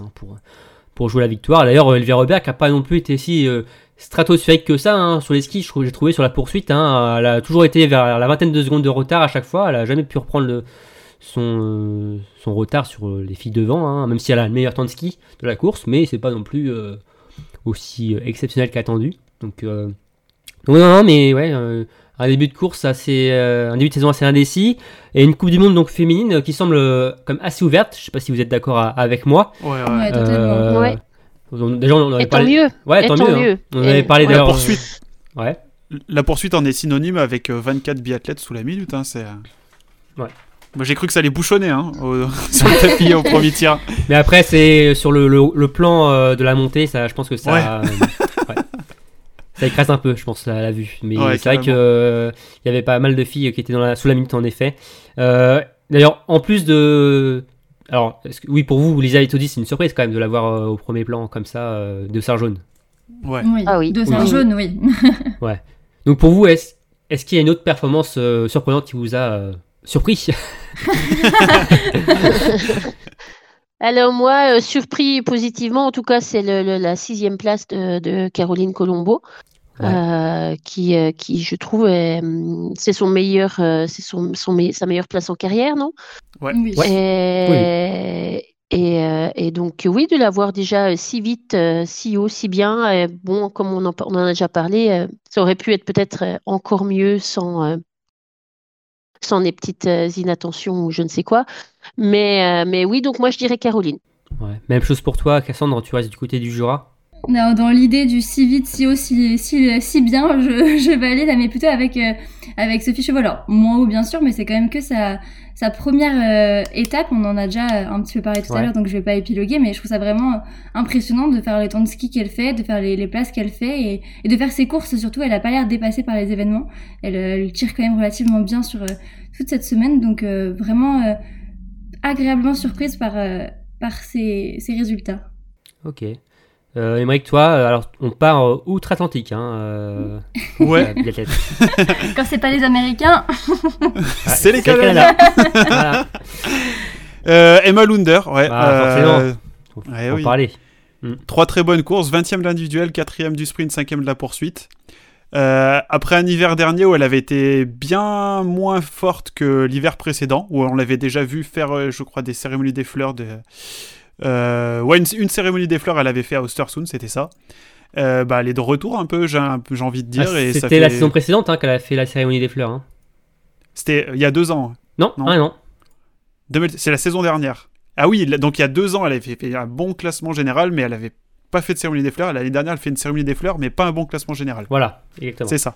pour, jouer la victoire. D'ailleurs, Olivier Robert n'a pas non plus été si euh, stratosphérique que ça sur les skis, j'ai trouvé sur la poursuite, elle a toujours été vers la vingtaine de secondes de retard à chaque fois, elle a jamais pu reprendre euh, son retard sur les filles devant, même si elle a le meilleur temps de ski de la course, mais c'est pas non plus aussi exceptionnel qu'attendu. Donc, non, non, mais ouais, un début de course assez, euh, un début de saison assez indécis et une Coupe du Monde donc féminine euh, qui semble euh, comme assez ouverte. Je sais pas si vous êtes d'accord avec moi. Ouais, ouais. Ouais, totalement. Euh, Ouais. on- Déjà, on en avait parlé. mieux. Ouais, tant, tant mieux. hein. mieux. On Et- avait parlé ouais. La d'ailleurs. poursuite, Ouais. la poursuite en est synonyme avec euh, 24 biathlètes sous la minute. Hein, c'est. Ouais. Moi j'ai cru que ça allait bouchonner hein, au- sur le tapis au premier tir. Mais après, c'est sur le, le, le plan euh, de la montée, ça, je pense que ça, Ouais. euh, ouais. ça écrase un peu, je pense, la, la vue. Mais Ouais, c'est vrai carrément. euh, y avait pas mal de filles qui étaient dans la, sous la minute, en effet. Euh, D'ailleurs, en plus de, alors, que- oui, pour vous, Lisa Etodi, c'est une surprise quand même de l'avoir euh, au premier plan comme ça, euh, de Serre jaune. Ouais. Oui, Ah oui. de Oui. Serre jaune, oui. Donc pour vous, est-ce qu'il y a une autre performance euh, surprenante qui vous a euh, surpris? Alors moi, euh, surpris positivement, en tout cas, c'est le, le- la sixième place de, de Caroline Colombo, Ouais. euh, qui, euh, qui, je trouve, hum, c'est son meilleur, euh, c'est son, son me- sa meilleure place en carrière, non? Ouais. Oui. Et, et, euh, et donc, oui, de l'avoir déjà si vite, euh, si haut, si bien, euh, bon, comme on en, par- on en a déjà parlé, euh, ça aurait pu être peut-être encore mieux sans, euh, sans les petites inattentions ou je ne sais quoi. Mais, euh, mais oui, donc moi, je dirais Caroline. Ouais. Même chose pour toi, Cassandre, tu restes du côté du Jura? Non, dans l'idée du si vite, si haut, si, si, si bien, je, je valide, mais plutôt avec, euh, avec Sophie Chevaux. Alors, moins haut, bien sûr, mais c'est quand même que sa, sa première euh, étape. On en a déjà un petit peu parlé tout Ouais. à l'heure, donc je vais pas épiloguer, mais je trouve ça vraiment impressionnant de faire les temps de ski qu'elle fait, de faire les, les places qu'elle fait et, et de faire ses courses surtout. Elle a pas l'air dépassée par les événements. Elle, elle tire quand même relativement bien sur euh, toute cette semaine, donc euh, vraiment euh, agréablement surprise par, euh, par ses, ses résultats. Ok. Euh, Émeric, toi, euh, alors on part euh, outre-Atlantique. Hein, euh, Ouais. Quand c'est pas les Américains, c'est les Canadiens. Canada. voilà. Euh, Emma Lunder, ouais. Ah, euh, forcément. Faut, Ouais, faut oui. parler. Trois très bonnes courses, 20e de l'individuel, 4e du sprint, 5e de la poursuite. Euh, après un hiver dernier où elle avait été bien moins forte que l'hiver précédent, où on l'avait déjà vu faire, euh, je crois, des cérémonies des fleurs. De... Euh, ouais, une, une cérémonie des fleurs, elle avait fait à Ostersund, c'était ça. Euh, bah, elle est de retour un peu, j'ai un envie de dire. Ah, C'était la saison précédente hein, qu'elle a fait la cérémonie des fleurs. hein. C'était il y a deux ans. Non, Non. non. 2000 C'est la saison dernière. Ah oui, donc il y a deux ans, elle avait fait un bon classement général, mais elle avait pas fait de cérémonie des fleurs. L'année dernière, elle fait une cérémonie des fleurs, mais pas un bon classement général. Voilà, exactement. C'est ça.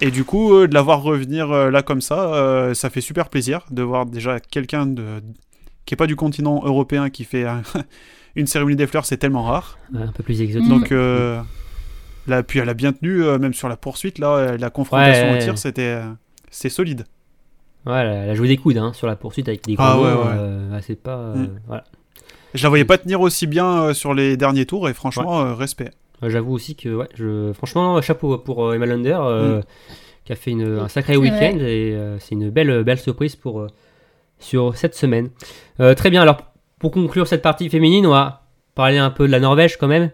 Et du coup, euh, de la voir revenir euh, là comme ça, euh, ça fait super plaisir de voir déjà quelqu'un de... qui est pas du continent européen qui fait un- une cérémonie des fleurs, c'est tellement rare. Ouais, un peu plus exotique. Donc là, puis elle a bien tenu, même sur la poursuite, là, la confrontation Ouais. au tir, c'était c'est solide. Ouais, elle a- joué des coudes hein, sur la poursuite avec des gros Ah ouais, ouais. c'est pas. Mm. voilà. Je la voyais pas tenir aussi bien euh, sur les derniers tours, et franchement, euh, respect. Euh, J'avoue aussi que, ouais, je... franchement, chapeau pour euh, Emma Lunder, euh, Mm. qui a fait une- un sacré week-end et euh, c'est une belle, belle surprise pour, euh, sur cette semaine. Euh, très bien, alors pour conclure cette partie féminine, on va parler un peu de la Norvège quand même.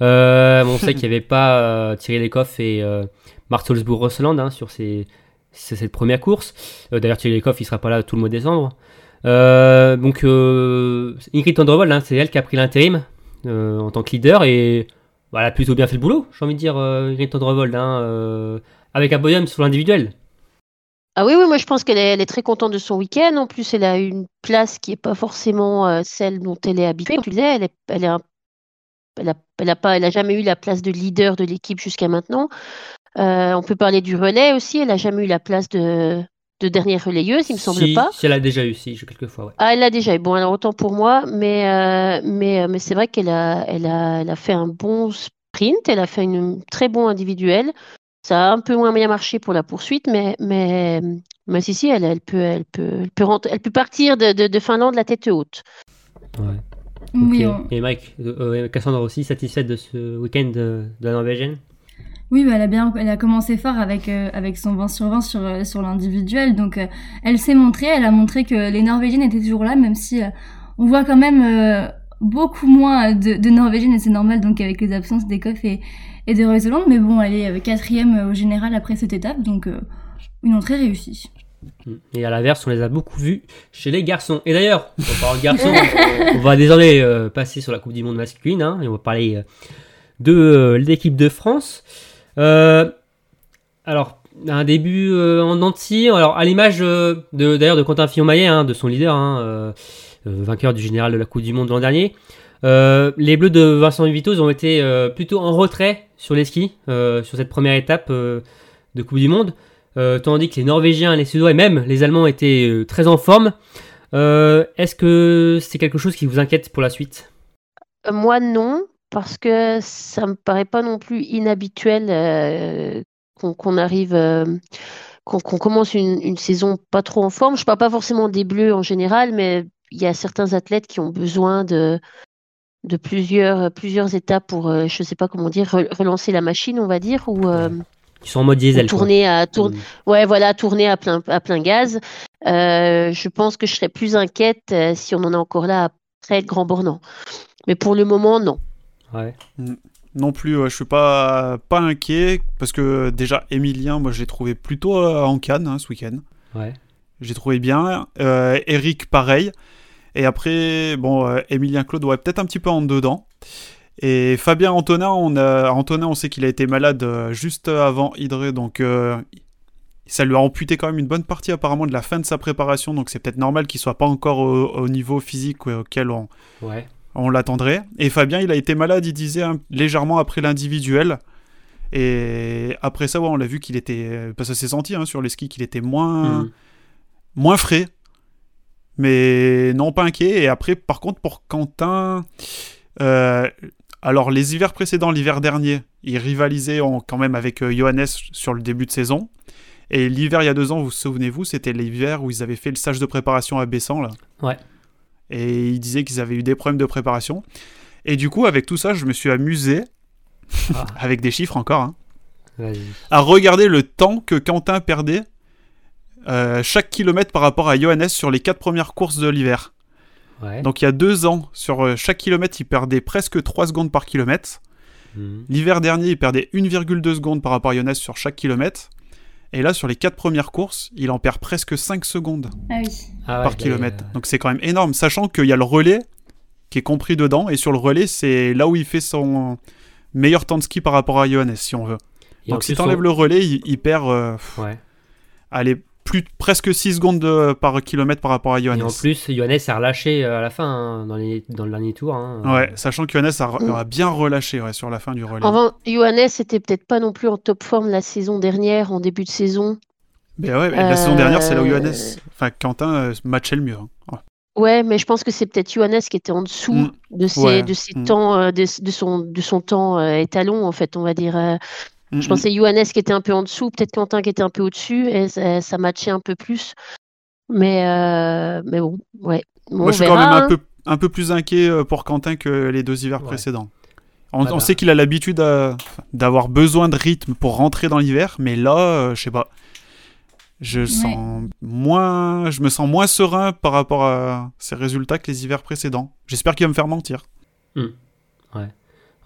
Euh, on sait qu'il n'y avait pas euh, Thierry Lecoff et euh, Mart Solsbourg-Rosseland hein, sur ces, ces- cette première course. Euh, D'ailleurs, Thierry Lecoff, il sera pas là tout le mois de décembre. Euh, donc, euh, Ingrid Tendrevold, hein, c'est elle qui a pris l'intérim euh, en tant que leader et bah, elle a plutôt bien fait le boulot, j'ai envie de dire, Ingrid Tendrevold, hein, avec un podium sur l'individuel. Ah oui, oui, moi je pense qu'elle est, très contente de son week-end. En plus, elle a une place qui n'est pas forcément celle dont elle est habituée. Tu disais, elle est, elle est jamais eu la place de leader de l'équipe jusqu'à maintenant. On peut parler du relais aussi. Elle a jamais eu la place de, de dernière relayeuse, il me semble si, pas. Si elle a déjà eu, si, quelques fois, ouais. Ah, elle l'a déjà eu. Bon, alors autant pour moi, mais, euh, mais, euh, mais c'est vrai qu'elle a, elle a, elle a fait un bon sprint, elle a fait une très bon individuel. Ça a un peu moins bien marché pour la poursuite, mais, mais, mais si, si, elle, elle, peut, elle, peut, elle, peut rentrer- elle peut partir de, de, de Finlande la tête haute. ouais. Oui, on- Et Mike, euh, Cassandra aussi satisfaite de ce week-end de, de la Norvégienne? Oui, bah, elle a bien, elle a commencé fort avec euh, avec son 20 sur 20 sur euh, sur l'individuel, donc euh, elle s'est montrée, elle a montré que les Norvégiennes étaient toujours là, même si on voit quand même beaucoup moins de, Norvégiennes et c'est normal donc avec les absences d'Ekoff et et de Reuseland, mais bon, elle est quatrième au général après cette étape, donc une entrée réussie. Et à l'inverse, on les a beaucoup vus chez les garçons. Et d'ailleurs, en parlant de garçons, on va désormais passer sur la Coupe du Monde masculine, hein, et on va parler de l'équipe de France. Euh, alors, un début euh, en entier, alors à l'image euh, de d'ailleurs de Quentin Fillon-Maillet, hein, de son leader, hein, vainqueur du général de la Coupe du Monde l'an dernier. Les Bleus de Vincent Vitoz ont été plutôt en retrait sur les skis sur cette première étape de Coupe du Monde, tandis que les Norvégiens, les Suédois et même les Allemands étaient très en forme. Est-ce que c'est quelque chose qui vous inquiète pour la suite? Moi, non, parce que ça me paraît pas non plus inhabituel euh, qu'on arrive, euh, qu'on commence une, une saison pas trop en forme. Je parle pas forcément des Bleus en général, mais il y a certains athlètes qui ont besoin de, de plusieurs, plusieurs étapes pour, euh, je sais pas comment dire, re- relancer la machine, on va dire, ou, euh, Ils sont en mode diesel. quoi. tourner à tour- Mm. Ouais, voilà, tourner à plein, à plein gaz. Je pense que je serais plus inquiète si on en est encore là après le Grand Bornand. Mais pour le moment, non. Ouais. Non plus, ouais, je suis pas, pas inquiet parce que déjà Emilien, moi je l'ai trouvé plutôt euh, en canne hein, ce week-end. Ouais. J'ai trouvé bien. Euh, Eric, pareil. Et après, bon, euh, Emilien Claude, ouais, peut-être un petit peu en dedans. Et Fabien Antonin, on a, Antonin, on sait qu'il a été malade juste avant Hydré, donc euh, ça lui a amputé quand même une bonne partie apparemment de la fin de sa préparation, donc c'est peut-être normal qu'il soit pas encore au, au niveau physique auquel on, Ouais. On l'attendrait. Et Fabien, il a été malade, il disait, hein, légèrement après l'individuel. Et après ça, ouais, on l'a vu qu'il était. Parce que ça s'est senti hein, sur les skis qu'il était moins, Mm. moins frais. Mais non, pas inquiet. Et après, par contre, pour Quentin. euh, alors, les hivers précédents, l'hiver dernier, il rivalisait en- quand même avec euh, Johannes sur le début de saison. Et l'hiver, il y a deux ans, vous souvenez-vous, c'était l'hiver où ils avaient fait le stage de préparation à Bessan, là? Ouais. Et ils disaient qu'ils avaient eu des problèmes de préparation. Et du coup, avec tout ça, je me suis amusé, Ah. avec des chiffres encore, hein, à regarder le temps que Quentin perdait euh, chaque kilomètre par rapport à Johannes sur les quatre premières courses de l'hiver. Ouais. Donc il y a deux ans, sur euh, chaque kilomètre, il perdait presque 3 secondes par kilomètre. Mm. L'hiver dernier, il perdait 1,2 secondes par rapport à Johannes sur chaque kilomètre. Et là, sur les quatre premières courses, il en perd presque 5 secondes Ah oui. Ah ouais, par bah, kilomètre. euh, Donc c'est quand même énorme, sachant qu'il y a le relais qui est compris dedans. Et sur le relais, c'est là où il fait son meilleur temps de ski par rapport à Johannes, si on veut. et en Donc si plus, t'enlèves on- le relais, il, il perd euh, Ouais. allez, plus, presque 6 secondes de- par kilomètre par rapport à Johannes. Et en plus, Johannes a relâché euh, à la fin, hein, dans, les, dans le dernier tour. hein. Ouais, sachant que Johannes a, Mm. a bien relâché ouais, sur la fin du relais. Enfin, Johannes était peut-être pas non plus en top forme la saison dernière, en début de saison. Mais ouais, mais la saison Euh, dernière, c'est là où Johannes, enfin Quentin euh, matchait le mieux. hein. Ouais. Ouais, mais je pense que c'est peut-être Johannes qui était en dessous Mm. de ses, Ouais. de ses Mm. temps, euh, de, de son, de son temps euh, étalon, en fait, on va dire. Euh. Je pensais Johannes qui était un peu en dessous, peut-être Quentin qui était un peu au-dessus, et ça, ça matchait un peu plus. Mais, euh, mais bon, ouais. Bon, Moi, on je suis verra, quand même un hein. peu, un peu plus inquiet euh, pour Quentin que les deux hivers Ouais. précédents. On, Ah on bah. sait qu'il a l'habitude à- d'avoir besoin de rythme pour rentrer dans l'hiver, mais là, euh, je sais pas. Je sens moins, je me sens moins serein par rapport à ses résultats que les hivers précédents. J'espère qu'il va me faire mentir.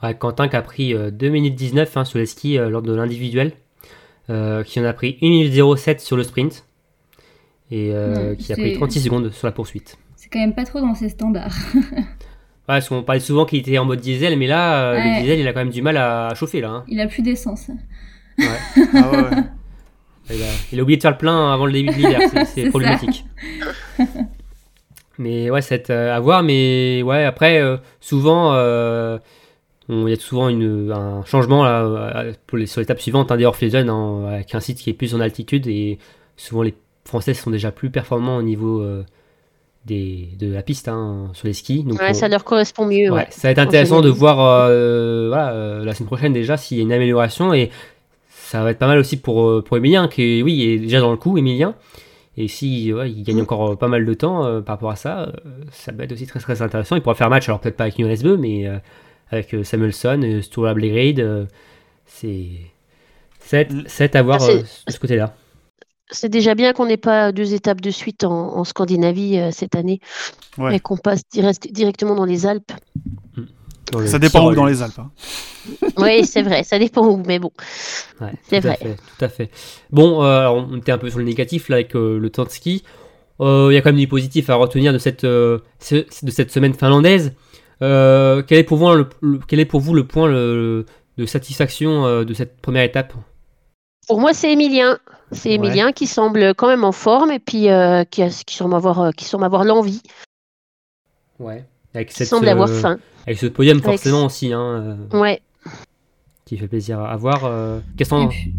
Ouais, Quentin qui a pris euh, 2 minutes 19 hein, sur les skis euh, lors de l'individuel, euh, qui en a pris 1 minute 07 sur le sprint, et euh, Ouais, qui a pris 36 secondes sur la poursuite. C'est quand même pas trop dans ses standards. Ouais, parce qu'on parlait souvent qu'il était en mode diesel, mais là, euh, Ouais. le diesel, il a quand même du mal à chauffer là. hein. Il a plus d'essence. Ah ouais, ouais. Il a, il a oublié de faire le plein avant le début de l'hiver, c'est- problématique. mais ouais, c'est euh, à voir. Mais ouais, après, euh, souvent, euh, il y a souvent une, un changement là, euh, pour les, sur l'étape suivante hein, des off-season, hein, avec un site qui est plus en altitude. Et souvent, les Français sont déjà plus performants au niveau euh, des, de la piste hein, sur les skis. Donc, Ouais, on- ça leur correspond mieux. Ouais, Ouais. ça va être intéressant de voir euh, voilà, euh, la semaine prochaine déjà s'il y a une amélioration et ça va être pas mal aussi pour, pour Emilien qui oui est déjà dans le coup Emilien et si ouais, il gagne encore euh, pas mal de temps euh, par rapport à ça euh, ça va être aussi très très intéressant il pourra faire match alors peut-être pas avec Bö mais euh, avec euh, Samuelson euh, Sturla Blegrade euh, c'est c'est Mm. c'est à voir Ah, euh, ce côté là C'est déjà bien qu'on n'ait pas deux étapes de suite en, en Scandinavie euh, cette année Ouais. et qu'on passe direct- directement dans les Alpes. Ça dépend où dans les Alpes. hein. Oui, c'est vrai, ça dépend où, mais bon. Ouais, C'est à vrai. fait, tout à fait. Bon, euh, alors, on était un peu sur le négatif là avec euh, le temps de ski. Euh, Il y a quand même du positif à retenir de cette, euh, ce- de cette semaine finlandaise. Euh, quel, est pour vous le, le- quel est pour vous le point le- de satisfaction euh, de cette première étape? Pour moi, c'est Emilien. C'est Ouais. Emilien qui semble quand même en forme et puis euh, qui, a- qui semble avoir, euh, qui semble avoir l'envie, Ouais. Avec qui cette, semble avoir euh, faim. Avec ce podium forcément aussi, hein, euh, Ouais. qui fait plaisir à voir. Euh, qu'est-ce qu'on- puis,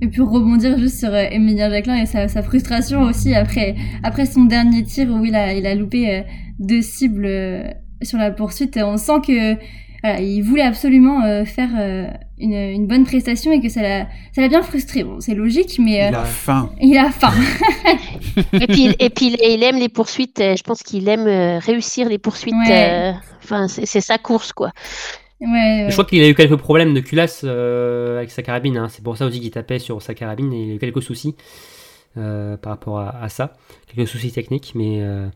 et puis rebondir juste sur euh, Emilien Jacquelin et sa, sa frustration aussi après, après son dernier tir où il a, il a loupé euh, deux cibles euh, sur la poursuite. On sent que voilà, il voulait absolument euh, faire euh, une, une bonne prestation et que ça l'a, ça l'a bien frustré. Bon, c'est logique, mais euh, Il a faim. il a faim. Et puis, et puis il- il aime les poursuites. euh, Je pense qu'il aime euh, réussir les poursuites. Ouais. euh, Enfin, c'est c'est sa course, quoi. Ouais, ouais. Je crois qu'il a eu quelques problèmes de culasse euh, avec sa carabine. hein. C'est pour ça aussi qu'il tapait sur sa carabine et il a eu quelques soucis euh, par rapport à, à ça. Quelques soucis techniques. Mais euh,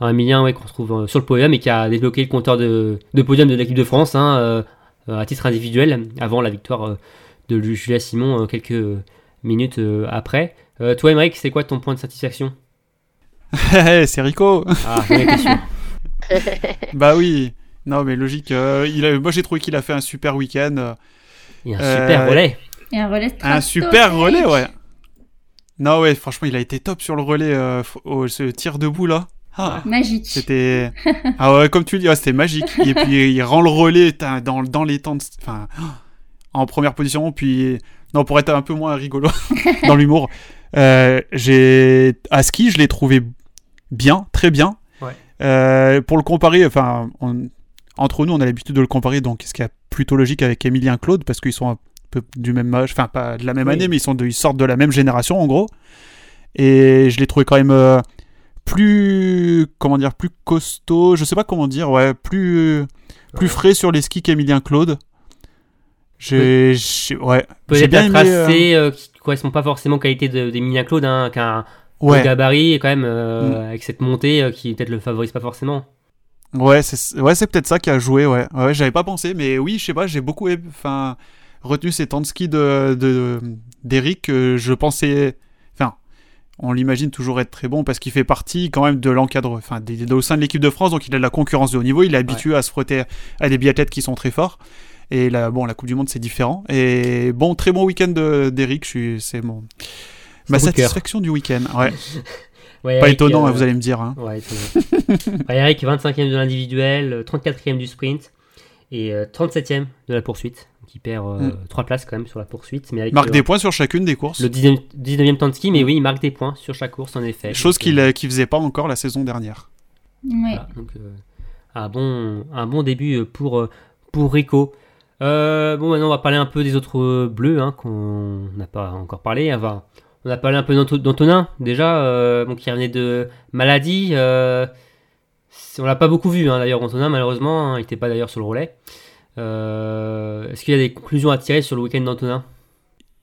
un Emilien ouais, qu'on retrouve euh, sur le podium et qui a débloqué le compteur de, de podium de l'équipe de France hein, euh, à titre individuel avant la victoire euh, de Julia Simon euh, quelques minutes euh, après. Euh, toi, Emmerich, c'est quoi ton point de satisfaction? C'est Rico. Ah, bah oui. Non, mais logique. euh, il a... Moi, j'ai trouvé qu'il a fait un super week-end. euh, Il y a un Euh, super relais. Et un relais Un super relais, ouais. Non, ouais, franchement, il a été top sur le relais, euh, au- ce tir debout là. Ah, Magique. c'était. Ah ouais, comme tu le dis, ouais, c'était magique. Et puis il rend le relais t'as- dans, dans les temps, de... enfin, en première position. Puis non, pour être un peu moins rigolo dans l'humour, euh, j'ai à ski, je l'ai trouvé bien, très bien. Ouais. Euh, pour le comparer, enfin, on- entre nous, on a l'habitude de le comparer, donc ce qui est plutôt logique avec Emilien Claude, parce qu'ils sont un peu du même âge, enfin pas de la même Oui. année, mais ils sont de- ils sortent de la même génération en gros. Et je l'ai trouvé quand même euh, plus, comment dire, plus costaud, je sais pas comment dire, ouais, plus, plus Ouais. frais sur les skis qu'Emilien Claude. J'ai, j'ai- ouais, Peut-être bien un tracé euh, qui ne correspond pas forcément aux qualités de- d'Emilien Claude, hein, qu'un euh, ouais, gabarit quand même euh, avec cette montée euh, qui peut-être le favorise pas forcément. Ouais, c'est ouais, c'est peut-être ça qui a joué, ouais. Ouais, j'avais pas pensé, mais oui, je sais pas, j'ai beaucoup enfin, retenu ces temps de ski de, de, d'Eric. euh, je pensais. On l'imagine toujours être très bon parce qu'il fait partie quand même de l'encadre, enfin, au sein de l'équipe de France, donc il a de la concurrence de haut niveau, il est habitué à se frotter à des biathlètes qui sont très forts. Et là, bon, la Coupe du Monde, c'est différent. Et bon, très bon week-end de- d'Eric, c'est mon. Ma satisfaction du week-end, ouais. Ouais, Pas Eric, étonnant, euh, hein, vous allez me dire. Hein. Ouais, Eric, 25e de l'individuel, euh, 34e du sprint et euh, 37e de la poursuite. Donc il perd Mm. 3 places quand même sur la poursuite. Mais avec Marque euh, des points sur chacune des courses. le 19e, 19e temps de ski, mais oui, il marque des points sur chaque course en effet. Chose qu'il euh, euh, faisait pas encore la saison dernière. Ouais. Voilà, donc, euh, un, bon, un bon début euh, pour, euh, pour Rico. Euh, bon, maintenant on va parler un peu des autres euh, bleus hein, qu'on n'a pas encore parlé. Enfin, on a parlé un peu d'Anto- d'Antonin déjà, euh, bon, qui revenait de maladie. euh, on l'a pas beaucoup vu hein, d'ailleurs, Antonin, malheureusement. hein, il n'était pas d'ailleurs sur le relais. Euh, Est-ce qu'il y a des conclusions à tirer sur le week-end d'Antonin?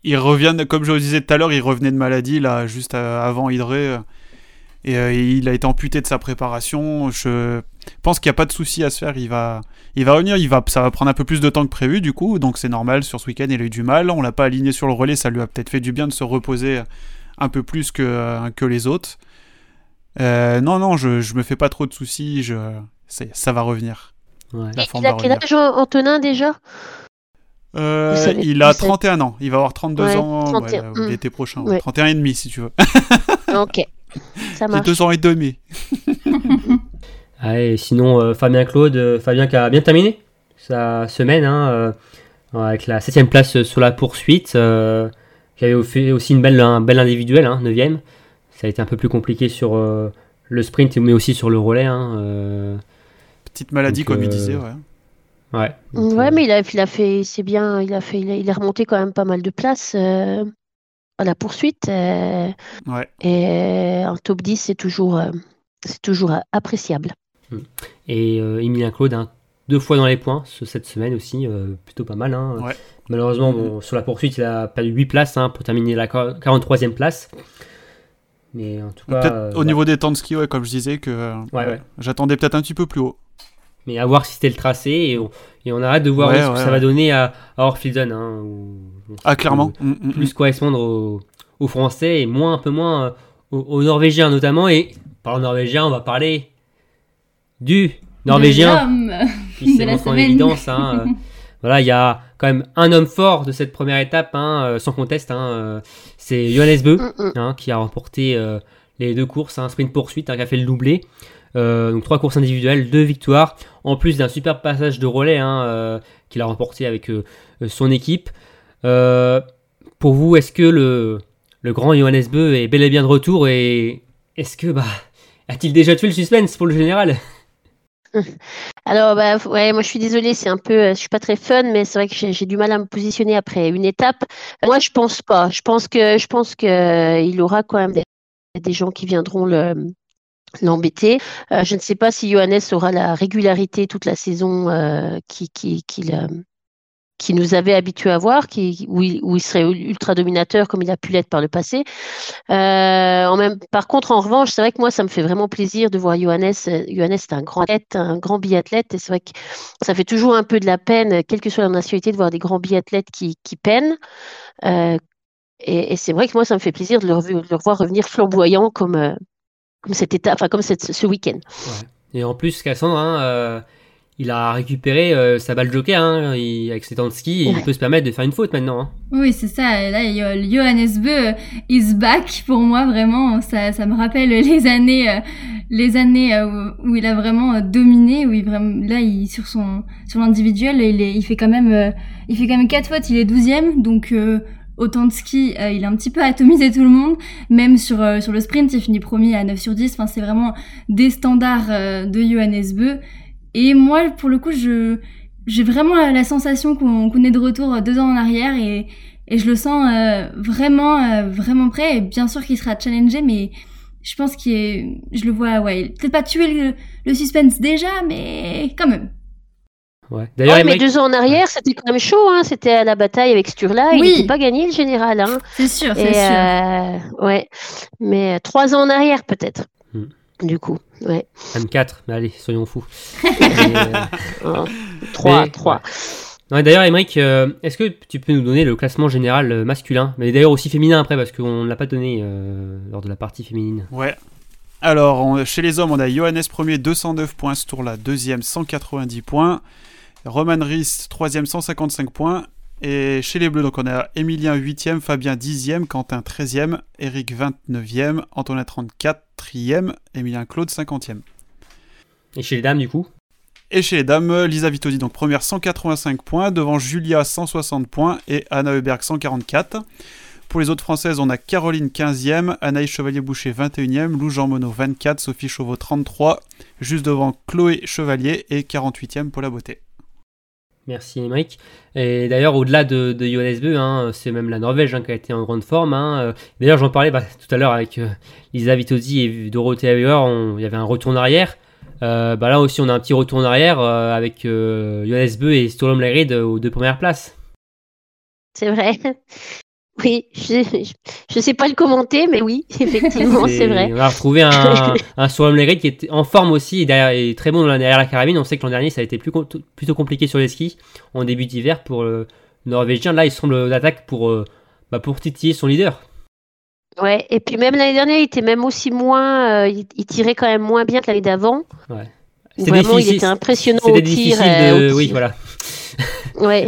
Ils reviennent, comme je vous disais tout à l'heure, il revenait de maladie, là, juste euh, avant Hydré. euh, Et il a été amputé de sa préparation. Je pense qu'il n'y a pas de souci à se faire. Il va, il va revenir. Il va, ça va prendre un peu plus de temps que prévu, du coup. Donc c'est normal. Sur ce week-end, il a eu du mal. On l'a pas aligné sur le relais. Ça lui a peut-être fait du bien de se reposer un peu plus que, que les autres. Non, non, je, je me fais pas trop de soucis. Ça va revenir. Ouais. La forme il a quel âge, An- Antonin, déjà? Euh, savez- il a vous savez- 31 ans. Il va avoir 32 Ouais, ans 31, ouais, mm. l'été prochain. ouais. Ouais. 31 et demi, si tu veux. Ok, ça marche. deux ans et demi. Ah, et sinon, euh, Fabien Claude, euh, Fabien qui a bien terminé sa semaine, hein, euh, avec la 7ème place sur la poursuite, euh, qui avait fait aussi une belle, un bel individuel, hein, 9ème. Ça a été un peu plus compliqué sur euh, le sprint, mais aussi sur le relais. Hein, euh, Petite maladie, Donc, comme il euh, disait. Ouais. ouais. Donc, Ouais, euh, mais il a, il a fait, c'est bien, il a fait, il, a- il est remonté quand même pas mal de places euh, à la poursuite. euh, Ouais. et un top 10, c'est toujours, euh, c'est toujours appréciable. Et euh, Emilien Claude, hein, deux fois dans les points ce- cette semaine aussi, euh, plutôt pas mal. hein. Ouais. Malheureusement, bon, sur la poursuite, il a perdu 8 places hein, pour terminer la 43e place. Mais en tout cas, Peut-être euh, au ouais. niveau des temps de ski, ouais, comme je disais, que Ouais, ouais. j'attendais peut-être un petit peu plus haut. Mais à voir si c'était le tracé. Et on, et on a hâte de voir Ouais, ce que ça va donner à, à Orfilden. Hein, où- Ah, clairement. Mm, mm, mm. Plus correspondre aux, aux Français et moins, un peu moins euh, aux, aux Norvégiens notamment. Et parlant Norvégien, on va parler du Norvégien. Qui s'est montré en évidence. hein, euh, voilà, il y a quand même un homme fort de cette première étape, hein, euh, sans conteste. hein, euh, c'est Johannes Beu, Mm, mm. hein, qui a remporté euh, les deux courses, un sprint poursuite, hein, qui a fait le doublé. Euh, donc trois courses individuelles, deux victoires, en plus d'un super passage de relais hein, euh, qu'il a remporté avec euh, son équipe. Pour vous, est-ce que le, grand Johannes Beu est bel et bien de retour et est-ce que bah a-t-il déjà tué le suspense pour le général? Alors, bah, ouais, moi je suis désolée, c'est un peu, je suis pas très fun, mais c'est vrai que j'ai du mal à me positionner après une étape. Moi, je pense pas. Je pense que, je pense que il aura quand même des gens qui viendront le l'embêter. Euh, je ne sais pas si Johannes aura la régularité toute la saison euh, qui, qui, euh, qui nous avait habitués à voir, qui, où, il, où il serait ultra dominateur comme il a pu l'être par le passé. Euh, en même, par contre, en revanche, c'est vrai que moi, ça me fait vraiment plaisir de voir Johannes. Euh, Johannes, c'est un grand athlète, un grand biathlète, et c'est vrai que ça fait toujours un peu de la peine, quelle que soit la nationalité, de voir des grands biathlètes qui, qui peinent. Euh, et et c'est vrai que moi, ça me fait plaisir de le revoir revenir flamboyant comme, euh, comme cette étape, enfin comme cette, ce week-end. Et en plus, Cassandre, hein, euh, il a récupéré euh, sa balle joker hein, il- avec ses temps de ski. et Il peut se permettre de faire une faute maintenant. hein. Oui, c'est ça. Et Là, Yo- Johannes Beu is back pour moi vraiment. Ça, ça me rappelle les années, euh, les années où, où il a vraiment dominé. Où il vraiment, là, il sur son sur l'individuel, il, est, il fait quand même, euh, il fait quand même quatre fautes. Il est douzième, donc autant de ski, euh, il a un petit peu atomisé tout le monde. Même sur euh, sur le sprint, il finit premier à 9 sur 10. Enfin, c'est vraiment des standards euh, de Johannes. Et moi, pour le coup, je j'ai vraiment la, sensation qu'on est de retour deux ans en arrière et, et je le sens vraiment vraiment prêt et bien sûr qu'il sera challengé mais je pense qu'il est je le vois ouais peut-être pas tuer le suspense déjà mais quand même Ouais. D'ailleurs, Ouais, mais Emmerich- deux ans en arrière, c'était quand même chaud. Hein. C'était à la bataille avec Sturla. Il Oui. n'était pas gagné, le général. Hein. c'est sûr c'est sûr euh, ouais. Mais euh, trois ans en arrière, peut-être. Hmm. Du coup, ouais. même 4, mais allez, soyons fous. Et, euh, Oh, Trois, Mais, trois. ouais. Ouais, D'ailleurs, Emmerich, euh, est-ce que tu peux nous donner le classement général euh, masculin? Mais d'ailleurs aussi féminin après, parce qu'on ne l'a pas donné euh, lors de la partie féminine. Ouais. Alors, on- chez les hommes, on a Johannes premier 209 points, Sturla deuxième 190 points, Roman Ries troisième 155 points, et chez les bleus, donc on a Emilien 8e, Fabien 10e, Quentin 13e, Eric 29e, Antonin 34e, Emilien Claude 50e. Et chez les dames, du coup? Et chez les dames, Lisa Vitodi, donc première 185 points, devant Julia 160 points et Anna Heuberg 144. Pour les autres françaises, on a Caroline 15e, Anaïs Chevalier-Boucher 21e, Lou Jean Monod 24, Sophie Chauveau 33, juste devant Chloé Chevalier et 48e pour la beauté. Merci Emmerich. Et d'ailleurs, au-delà de, de Johannes Beu, hein, c'est même la Norvège hein, qui a été en grande forme. hein. Euh, D'ailleurs, j'en parlais bah, tout à l'heure avec euh, Lisa Vitozzi et Dorothée Haber, on- il y avait un retour en arrière. Euh, bah là aussi, on a un petit retour en arrière avec Johannes Beu et Sturlom Lagrid aux deux premières places. C'est vrai. Oui, je, je sais pas le commenter, mais oui, effectivement, c'est vrai. On a retrouvé un, un Lagrid qui était en forme aussi et, derrière, et très bon derrière la carabine. On sait que l'an dernier, ça a été plus, plutôt compliqué sur les skis en début d'hiver pour le Norvégien. Là, il semble d'attaque pour, euh, bah, pour titiller son leader. Ouais, et puis même l'année dernière, il était même aussi moins, euh, il, tirait quand même moins bien que l'année d'avant. Ouais. Où Vraiment, il était impressionnant au C'était tir. difficile euh, de... Oui, voilà. Ouais.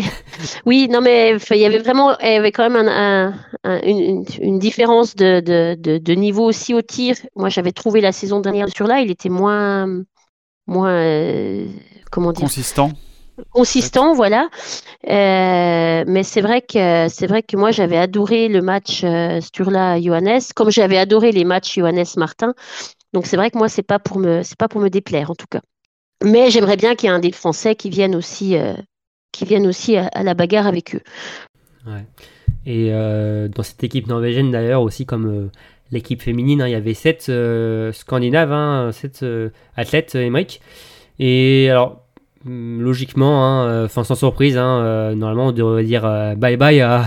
Oui, non, mais il y avait vraiment, il y avait quand même un, un- un- une, différence de, de, de, de niveau aussi au tir. Moi, j'avais trouvé la saison dernière sur là, il était moins, moins, euh, comment dire, Consistant. consistant, voilà. Euh, mais c'est vrai que c'est vrai que moi j'avais adoré le match euh, Sturla Johannes, comme j'avais adoré les matchs Johannes Martin. Donc c'est vrai que moi c'est pas pour me c'est pas pour me déplaire en tout cas. Mais j'aimerais bien qu'il y ait un des Français qui viennent aussi euh, qui viennent aussi à, à la bagarre avec eux. Et euh, dans cette équipe norvégienne d'ailleurs aussi comme euh, l'équipe féminine, hein, il y avait sept euh, Scandinaves, hein, sept euh, athlètes, Emmerich. Et alors hum, logiquement, hein, enfin sans surprise, hein, euh, normalement on devrait dire euh, bye bye à,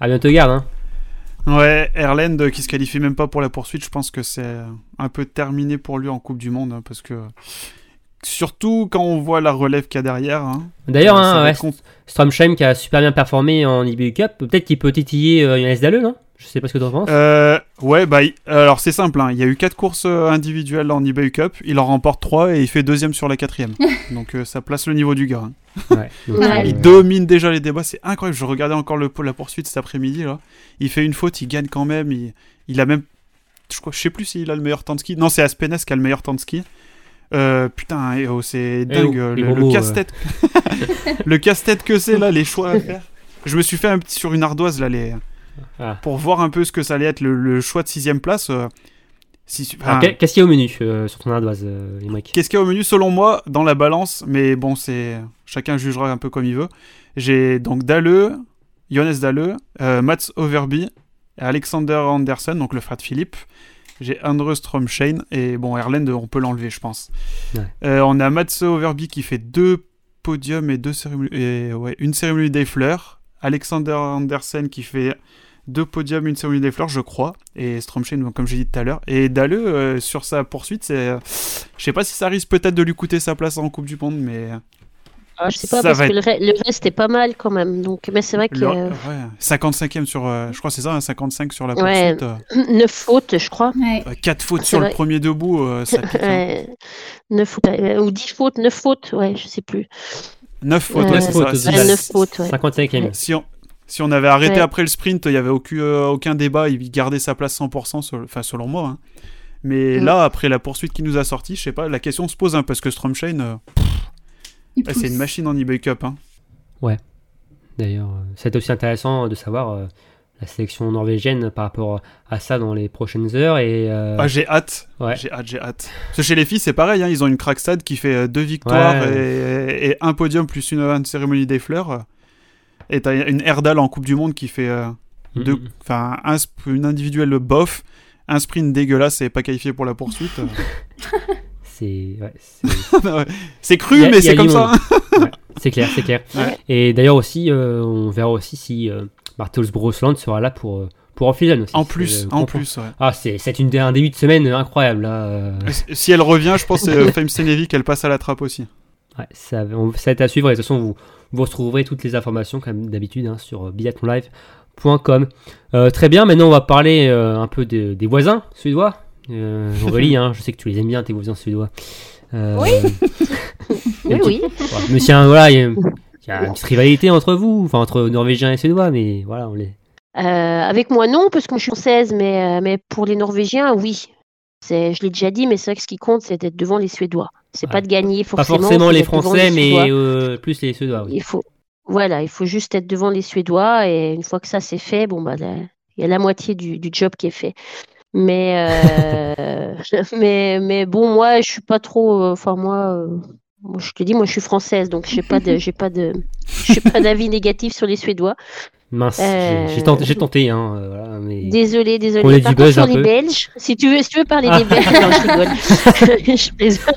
à bientôt garde. Hein. Ouais, Erland qui se qualifie même pas pour la poursuite, je pense que c'est un peu terminé pour lui en Coupe du Monde, hein, parce que surtout quand on voit la relève qu'il y a derrière. hein, D'ailleurs, euh, hein, ouais, Stromsheim qui a super bien performé en IBU Cup, peut-être qu'il peut titiller euh, Johannes Dalle, non? Je sais pas ce que tu en penses. Euh, ouais, bah, il- alors c'est simple, hein, il y a eu quatre courses euh, individuelles en eBay Cup, il en remporte trois et il fait deuxième sur la quatrième. Donc euh, ça place le niveau du gars. hein. Ouais, donc, Ouais. Il domine déjà les débats, c'est incroyable. Je regardais encore le, la poursuite cet après-midi. là. Il fait une faute, il gagne quand même. Il, il a même. Je, crois, je sais plus s'il a le meilleur temps de ski. Non, c'est Aspenes qui a le meilleur temps de ski. Euh, putain, eh oh, c'est dingue. oh, le casse-tête. le casse-tête que c'est là, les choix à faire. Je me suis fait un petit sur une ardoise là, les... Ah. pour voir un peu ce que ça allait être le, le choix de sixième place. euh, si, enfin, Qu'est-ce qu'il y a au menu euh, sur ton ardoise, euh, Qu'est-ce qu'il y a au menu selon moi dans la balance Mais bon, c'est chacun jugera un peu comme il veut. J'ai donc Dalleux, Johannes Dalleux, Mats Overby, Alexander Andersen, donc le frère de Philippe. J'ai Andrew Stromshein et bon, Erland, on peut l'enlever, je pense. Ouais. Euh, on a Mats Overby qui fait deux podiums et, deux cérémonies, et ouais, une cérémonie des fleurs. Alexander Andersen qui fait deux podiums, une cérémonie des fleurs, je crois. Et Stromshein, donc, comme j'ai dit tout à l'heure. Et Dalleux, euh, sur sa poursuite, c'est. Je sais pas si ça risque peut-être de lui coûter sa place en Coupe du Monde, mais. Ah, je sais pas Ça parce va que le, re- le reste est pas mal quand même. Donc mais c'est vrai que Le- euh, ouais, 55e sur. euh, je crois que c'est ça, hein, 55 sur la Ouais. poursuite. euh, neuf fautes, je crois. Ouais. 4 fautes sur le vrai. premier debout, euh, ça pique. hein. Ouais, neuf fautes, euh, ou 10 fautes, 9 fautes, ouais, je sais plus. 9 fautes, Euh, ouais, c'est fautes, ça. ouais, Si, Ouais, la- neuf fautes, ouais. 55e. si on, si on avait arrêté Ouais. après le sprint, il n'y avait aucun, euh, aucun débat, il gardait sa place 100%, sur- enfin selon moi. hein. Mais Mm. là, après la poursuite qui nous a sorti, je sais pas, la question se pose, hein, parce que Stromshein, bah, c'est une machine en eBay Cup. Hein. D'ailleurs, euh, c'est aussi intéressant de savoir euh, la sélection norvégienne par rapport à ça dans les prochaines heures. Et, euh, Ah, j'ai hâte, ouais. j'ai hâte, j'ai hâte. Parce que chez les filles, c'est pareil, hein, ils ont une Crackstad qui fait deux victoires Ouais. et, et un podium plus une, une cérémonie des fleurs. Et t'as une Erdal en Coupe du Monde qui fait euh, Mm, deux- mm. un une individuelle bof, un sprint dégueulasse et pas qualifié pour la poursuite. C'est ouais, c'est- c'est cru, a- mais c'est comme ça. Ouais, c'est clair, c'est clair. Ouais. Et d'ailleurs aussi, euh, on verra aussi si euh, Bartels Brosland sera là pour euh, pour aussi. En C'est, plus, euh, en plus. Ah, c'est c'est une un début de semaine incroyable là. euh. Si elle revient, je pense que euh, Fame qu'elle passe à la trappe aussi. Ouais, ça, on- ça va être à suivre. Et de toute façon, vous, vous retrouverez toutes les informations, comme d'habitude, hein, sur biathlonlive.com. Euh, très bien, maintenant on va parler euh, un peu de- des voisins suédois. Euh, Aurélie, hein, je sais que tu les aimes bien, tes voisins suédois. Euh, Oui. Oui, oui. Un- voilà, il y, a- une petite rivalité entre vous, enfin entre Norvégiens et Suédois, mais voilà, on les. Euh, avec moi, non, parce que je suis française, mais, euh, mais pour les Norvégiens, oui. C'est, je l'ai déjà dit, mais c'est vrai que ce qui compte, c'est d'être devant les Suédois. C'est Ouais. pas de gagner Pas forcément. forcément c'est les Français, mais euh, plus les Suédois. Oui. Il faut, voilà, il faut juste être devant les Suédois et une fois que ça c'est fait, bon bah il y a la moitié du, du job qui est fait. Mais euh, mais mais bon, moi je suis pas trop, euh, enfin moi, euh, moi, je te dis, moi je suis française, donc j'ai pas de, j'ai pas de, j'ai pas d'avis négatif sur les Suédois. Mince, Euh, j'ai- tenté, j'ai tenté, hein, voilà, mais. Désolé, On désolé. est Par du contre buzz sur un les peu. Belges, si tu veux, si tu veux parler des Belges, non, je rigole, je plaisante,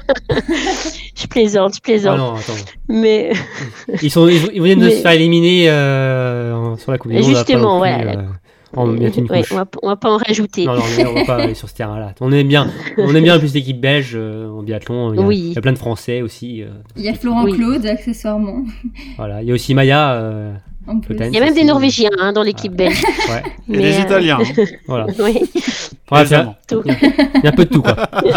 je plaisante, je Ah plaisante. non, attends. Mais Ils, sont, ils, viennent de Mais- se faire éliminer euh, sur la Coupe du Monde. Justement, plus, en ouais, couche. on va, on va pas en rajouter. Non, non, mais on va pas aller sur ce terrain-là. On aime bien, on aime bien plus l'équipe belge euh, en biathlon. Il y, a, Oui. il y a plein de Français aussi. euh, Il y a Florent Oui. Claude, accessoirement. voilà. Il y a aussi Maya, euh, En. Il y a même des Norvégiens hein, dans l'équipe belge. Ouais, Et des euh, Italiens. hein. voilà. Oui, Ouais. Il y a un peu de tout, quoi.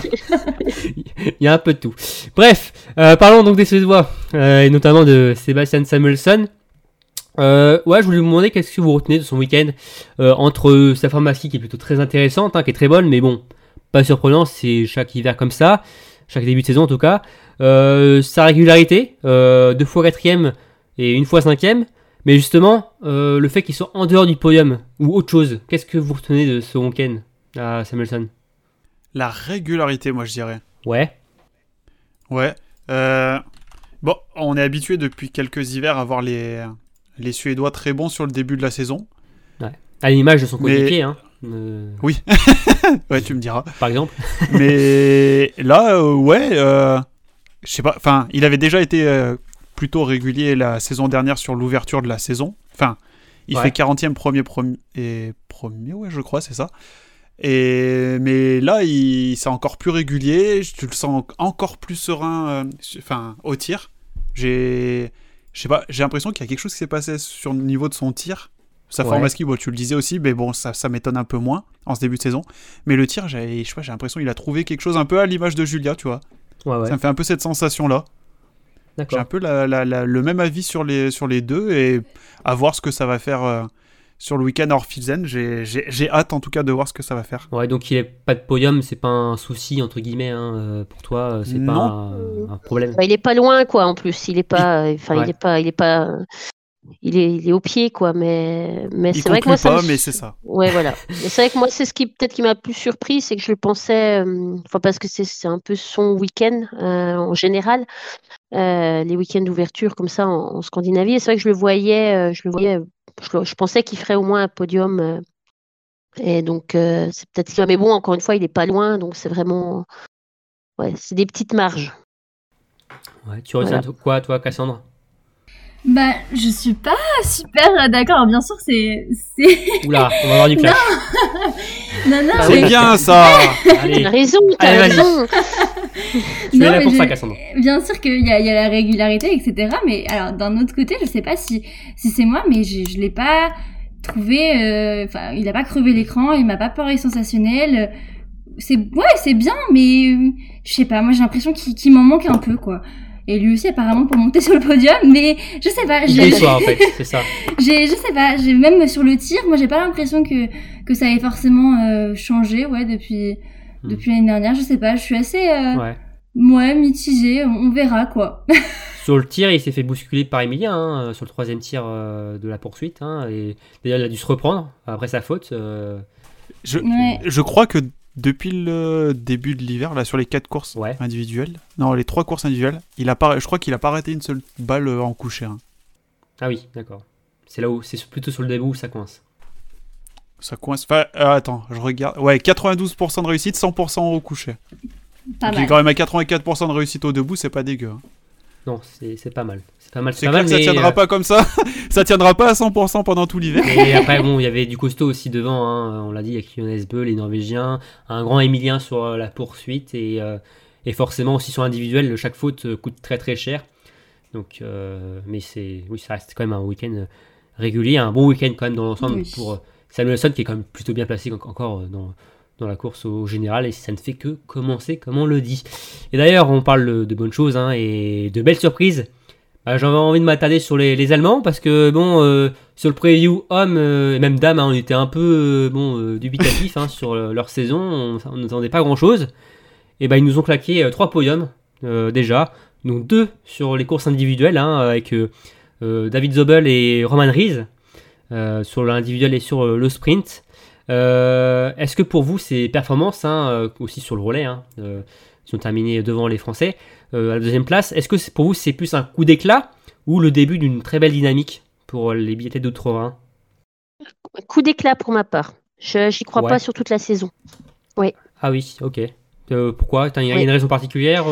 Il y a un peu de tout. Bref, euh, parlons donc des Suédois, euh, et notamment de Sébastien Samuelsson. Euh, ouais, je voulais vous demander qu'est-ce que vous retenez de son week-end euh, entre sa pharmacie qui est plutôt très intéressante, hein, qui est très bonne, mais bon, pas surprenant, c'est chaque hiver comme ça, chaque début de saison en tout cas. Euh, sa régularité, euh, deux fois quatrième et une fois cinquième, mais justement, euh, le fait qu'il soit en dehors du podium ou autre chose, qu'est-ce que vous retenez de ce week-end à Samuelson? La régularité, moi je dirais. Ouais. Ouais. Euh, Bon, on est habitué depuis quelques hivers à voir les, les Suédois très bons sur le début de la saison. À l'image de son Mais- coéquipier, hein, euh, Ouais, tu me diras. par exemple. Mais là, euh, ouais, euh, je sais pas. Enfin, il avait déjà été euh, plutôt régulier la saison dernière sur l'ouverture de la saison. Enfin, il Ouais. fait 40e premier, premier et premier, ouais, je crois, c'est ça. Et mais là, il c'est encore plus régulier. Tu le sens encore plus serein. Enfin, au tir. J'ai, je sais pas. J'ai l'impression qu'il y a quelque chose qui s'est passé sur le niveau de son tir. Sa forme à ski, bon, tu le disais aussi, mais bon, ça, ça m'étonne un peu moins en ce début de saison. Mais le tir, j'ai, je sais pas, j'ai l'impression qu'il a trouvé quelque chose un peu à l'image de Julia, tu vois. Ouais, ouais. Ça me fait un peu cette sensation-là. J'ai un peu la- la- la- le même avis sur les, sur les deux et à voir ce que ça va faire euh, sur le week-end à Orfilsen. J'ai, j'ai, j'ai hâte en tout cas de voir ce que ça va faire. Ouais, donc il est pas de podium, c'est pas un souci entre guillemets hein, euh, pour toi, euh, c'est pas un, un problème. Bah, il est pas loin, quoi, en plus. Il est pas, enfin, Ouais. il est pas, il est pas, il est, il est au pied, quoi. Mais, mais c'est vrai que moi, ça pas, me- mais c'est ça. Ouais, voilà. C'est vrai que moi, c'est ce qui peut-être qui m'a plus surpris, c'est que je le pensais, euh, enfin parce que c'est c'est un peu son week-end euh, en général, euh, les week-ends d'ouverture comme ça en, en Scandinavie. Et c'est vrai que je le voyais, euh, je le voyais, je, pensais qu'il ferait au moins un podium. euh, et donc euh, c'est peut-être ça. Mais bon, encore une fois, il est pas loin, donc c'est vraiment, ouais, c'est des petites marges. Ouais, tu retiens quoi, toi, Cassandre? Bah, je suis pas super d'accord. Bien sûr, c'est. c'est- Oula, on va avoir du clash. Non, non, Ah C'est bien ça Allez, T'as raison, t'as raison. tu es Non, là mais pour je- ça, Cassandre. Bien sûr qu'il y a, il y a la régularité, etc. Mais alors, d'un autre côté, je sais pas si, si c'est moi, mais je, je l'ai pas trouvé. euh, Enfin, il a pas crevé l'écran, il m'a pas paru sensationnel. C'est ouais, c'est bien, mais euh, je sais pas. Moi, j'ai l'impression qu'il qu'il m'en manque un peu, quoi. Et lui aussi, apparemment, pour monter sur le podium, mais je sais pas. J'ai- déçoit, en fait, c'est ça. j'ai, je sais pas, j'ai même sur le tir, moi j'ai pas l'impression que que ça ait forcément euh, changé, ouais, depuis Hmm. depuis l'année dernière. Je sais pas, je suis assez euh, Ouais. ouais mitigée. On, verra quoi. Sur le tir, il s'est fait bousculer par Emilien hein, euh, sur le troisième tir euh, de la poursuite. hein, et d'ailleurs, il a dû se reprendre après sa faute. euh, je, Ouais. je crois que depuis le début de l'hiver, là, sur les quatre courses Ouais. individuelles, non, les trois courses individuelles, il a pas, je crois qu'il a pas arrêté une seule balle euh, en coucher. hein. Ah oui, d'accord. C'est là où c'est plutôt sur le début où ça coince. Ça coince. Enfin, euh, attends, je regarde. Ouais, 92% de réussite, 100% au coucher. Pas Donc il est quand même à 84% de réussite au debout, c'est pas dégueu. hein. Non, c'est c'est pas mal. C'est pas mal. C'est pas clair mal, que ça tiendra euh, pas comme ça. ça tiendra pas à 100% pendant tout l'hiver. Et après, bon, il y avait du costaud aussi devant, hein, on l'a dit, avec Jonas Beu, les Norvégiens, un grand Emilien sur euh, la poursuite, et, euh, et forcément aussi sur l'individuel, chaque faute euh, coûte très très cher. Donc, euh, mais c'est, oui, ça reste quand même un week-end euh, régulier, un bon week-end quand même dans l'ensemble Oui. pour euh, Samuelson qui est quand même plutôt bien placé en- encore euh, dans, dans la course au général, et ça ne fait que commencer, comme on le dit. Et d'ailleurs, on parle de, bonnes choses hein, et de belles surprises. Bah, J'avais envie de m'attarder sur les, Allemands parce que bon, euh, sur le preview homme euh, et même dame, hein, on était un peu euh, euh, dubitatif hein, sur le- leur saison. On n'attendait pas grand chose. Et ben ils nous ont claqué euh, trois podiums déjà, donc deux sur les courses individuelles avec David Zobel et Roman euh, sur l'individuel et sur le sprint. Euh, Est-ce que pour vous ces performances, hein, euh, aussi sur le relais, hein, euh, ils ont terminé devant les Français euh, à la deuxième place, est-ce que pour vous c'est plus un coup d'éclat ou le début d'une très belle dynamique pour les billets d'Outre-Rhin? Coup d'éclat pour ma part. Je j'y crois Ouais. pas sur toute la saison. Ah oui, ok. Pourquoi? Il y a Oui. une raison particulière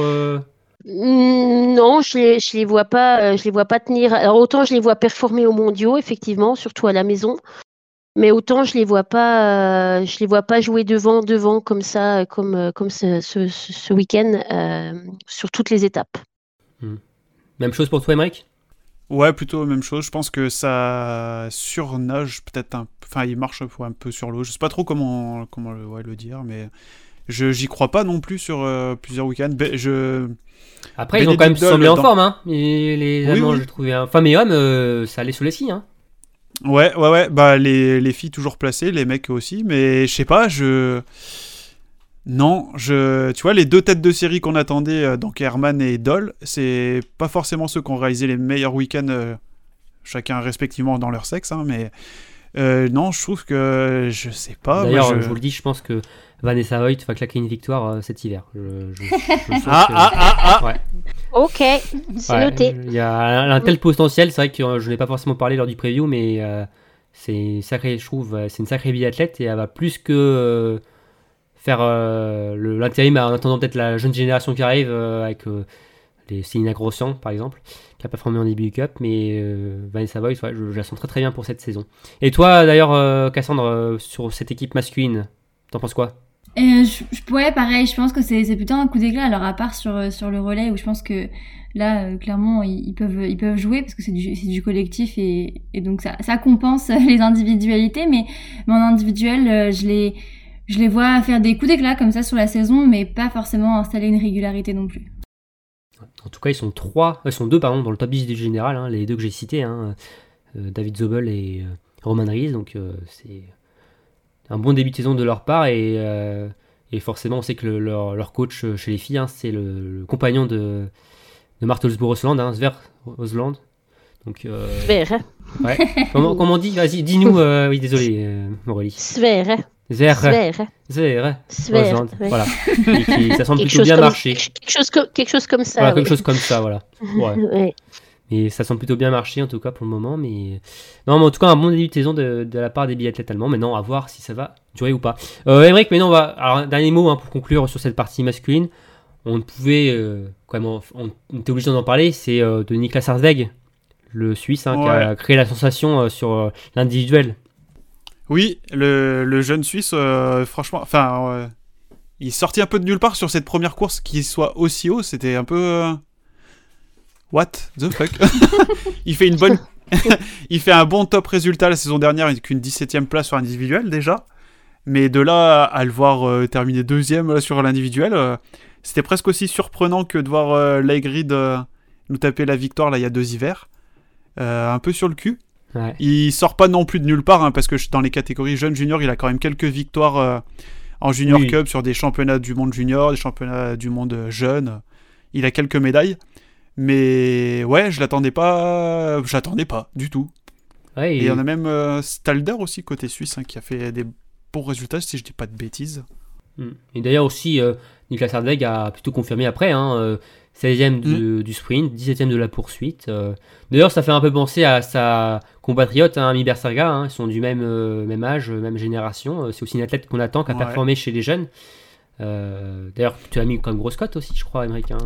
Non, je les, je les vois pas, je les vois pas tenir. Alors autant je les vois performer aux mondiaux, effectivement, surtout à la maison, mais autant je les vois pas, euh, je les vois pas jouer devant, devant comme ça, euh, comme euh, comme ce, ce, week-end euh, sur toutes les étapes. Même chose pour toi, Emmerich Ouais, plutôt même chose. Je pense que ça surnage peut-être un Enfin, il marche un peu, sur l'eau. Je sais pas trop comment, comment le, ouais, le dire, mais je j'y crois pas non plus sur euh, plusieurs week-ends. Be- je... Après, ils ont quand même semblé en forme, hein. Et les Oui, Allemands, oui. je trouvais. Hein. Femmes et hommes, euh, ça allait sous les skis, hein. Ouais, ouais, ouais. Bah, les, les filles toujours placées, les mecs aussi. Mais je sais pas, je. Non, je. Tu vois, les deux têtes de série qu'on attendait, euh, donc Herman et Doll, c'est pas forcément ceux qui ont réalisé les meilleurs week-ends, euh, chacun respectivement dans leur sexe, hein, mais. Euh, non, je trouve que. Je sais pas. D'ailleurs, je- je... vous le dis, je pense que Vanessa Hoyt va claquer une victoire euh, cet hiver. Je, je- je sens Ah, que- ah, ah, ah Ouais. Ok, c'est Ouais, noté. Il y a un, un tel potentiel, c'est vrai que euh, je n'ai pas forcément parlé lors du preview, mais euh, c'est sacré, je trouve, euh, c'est une sacrée biathlète et elle va plus que euh, faire euh, le- l'intérim en attendant peut-être la jeune génération qui arrive euh, avec euh, les Céline Grossian par exemple, qui a pas formé en début Cup, mais euh, Vanessa Boyce, ouais, je, la sens très très bien pour cette saison. Et toi d'ailleurs, euh, Cassandre, euh, sur cette équipe masculine, t'en penses quoi? Je, je, ouais, pareil, je pense que c'est plutôt un coup d'éclat. Alors, à part sur, sur le relais, où je pense que là, clairement, ils, peuvent, ils peuvent jouer parce que c'est du, du collectif et, et donc ça, ça compense les individualités. Mais, mais en individuel, je les, je les vois faire des coups d'éclat comme ça sur la saison, mais pas forcément installer une régularité non plus. En tout cas, ils sont trois, ils sont deux pardon dans le top 10 du général, hein, les deux que j'ai cités, hein, euh, David Zobel et euh, Roman Rees. Donc euh, c'est un bon début de saison de leur part et, euh, et forcément on sait que le- leur, leur coach euh, chez les filles, hein, c'est le, le compagnon de, de Marthe Osbourg-Osland, hein, Sver Osland. Donc euh, Sver. ouais. comment, comment on dit? Vas-y, dis-nous. euh, oui, désolé, euh, Aurélie. Sver. Sver. Osland, ouais. Voilà. Et qui- ça semble Quelque plutôt bien comme, marcher. quelque, chose comme, quelque chose comme ça. Voilà, oui. quelque chose comme ça, voilà. Ouais. Ouais. Mais ça semble plutôt bien marcher en tout cas pour le moment. Mais non, mais en tout cas un bon début de saison de, de la part des biathlètes allemands. Maintenant, à voir si ça va durer ou pas. Euh, Emmerich, maintenant on va. Alors un dernier mot hein, pour conclure sur cette partie masculine. On ne pouvait euh, quand même, on, on était obligé d'en parler. C'est euh, de Niklas Harzweg, le Suisse, hein, qui a créé la sensation euh, sur euh, l'individuel. Oui, le, jeune Suisse, euh, franchement, enfin, euh, il sortit un peu de nulle part sur cette première course qui soit aussi haut. C'était un peu. euh, What the fuck? Il fait une bonne. il fait un bon top résultat la saison dernière avec une 17ème place sur individuel déjà. Mais de là à le voir terminer deuxième sur l'individuel, c'était presque aussi surprenant que de voir euh, Laigrid nous taper la victoire là il y a deux hivers. Un peu sur le cul. Ouais. Il sort pas non plus de nulle part, hein, parce que dans les catégories jeunes juniors, il a quand même quelques victoires euh, en Junior Oui. Cup sur des championnats du monde junior, des championnats du monde euh, jeune. Il a quelques médailles. Mais ouais, je l'attendais pas. J'attendais pas du tout. Ouais, Et et- il y en a même euh, Stalder aussi, côté suisse, hein, qui a fait des bons résultats, si je dis pas de bêtises. Mm. Et d'ailleurs aussi, euh, Niklas Hardweg a plutôt confirmé après, hein, 16e Mm. du sprint, 17e de la poursuite. euh. D'ailleurs, ça fait un peu penser à sa compatriote, hein, Ami Bersaga, hein, ils sont du même, euh, même âge, même génération. euh, C'est aussi une athlète qu'on attend, qui a Ouais. performé chez les jeunes. Euh, D'ailleurs, tu as mis comme grosse cote aussi, je crois, Emmerich. hein.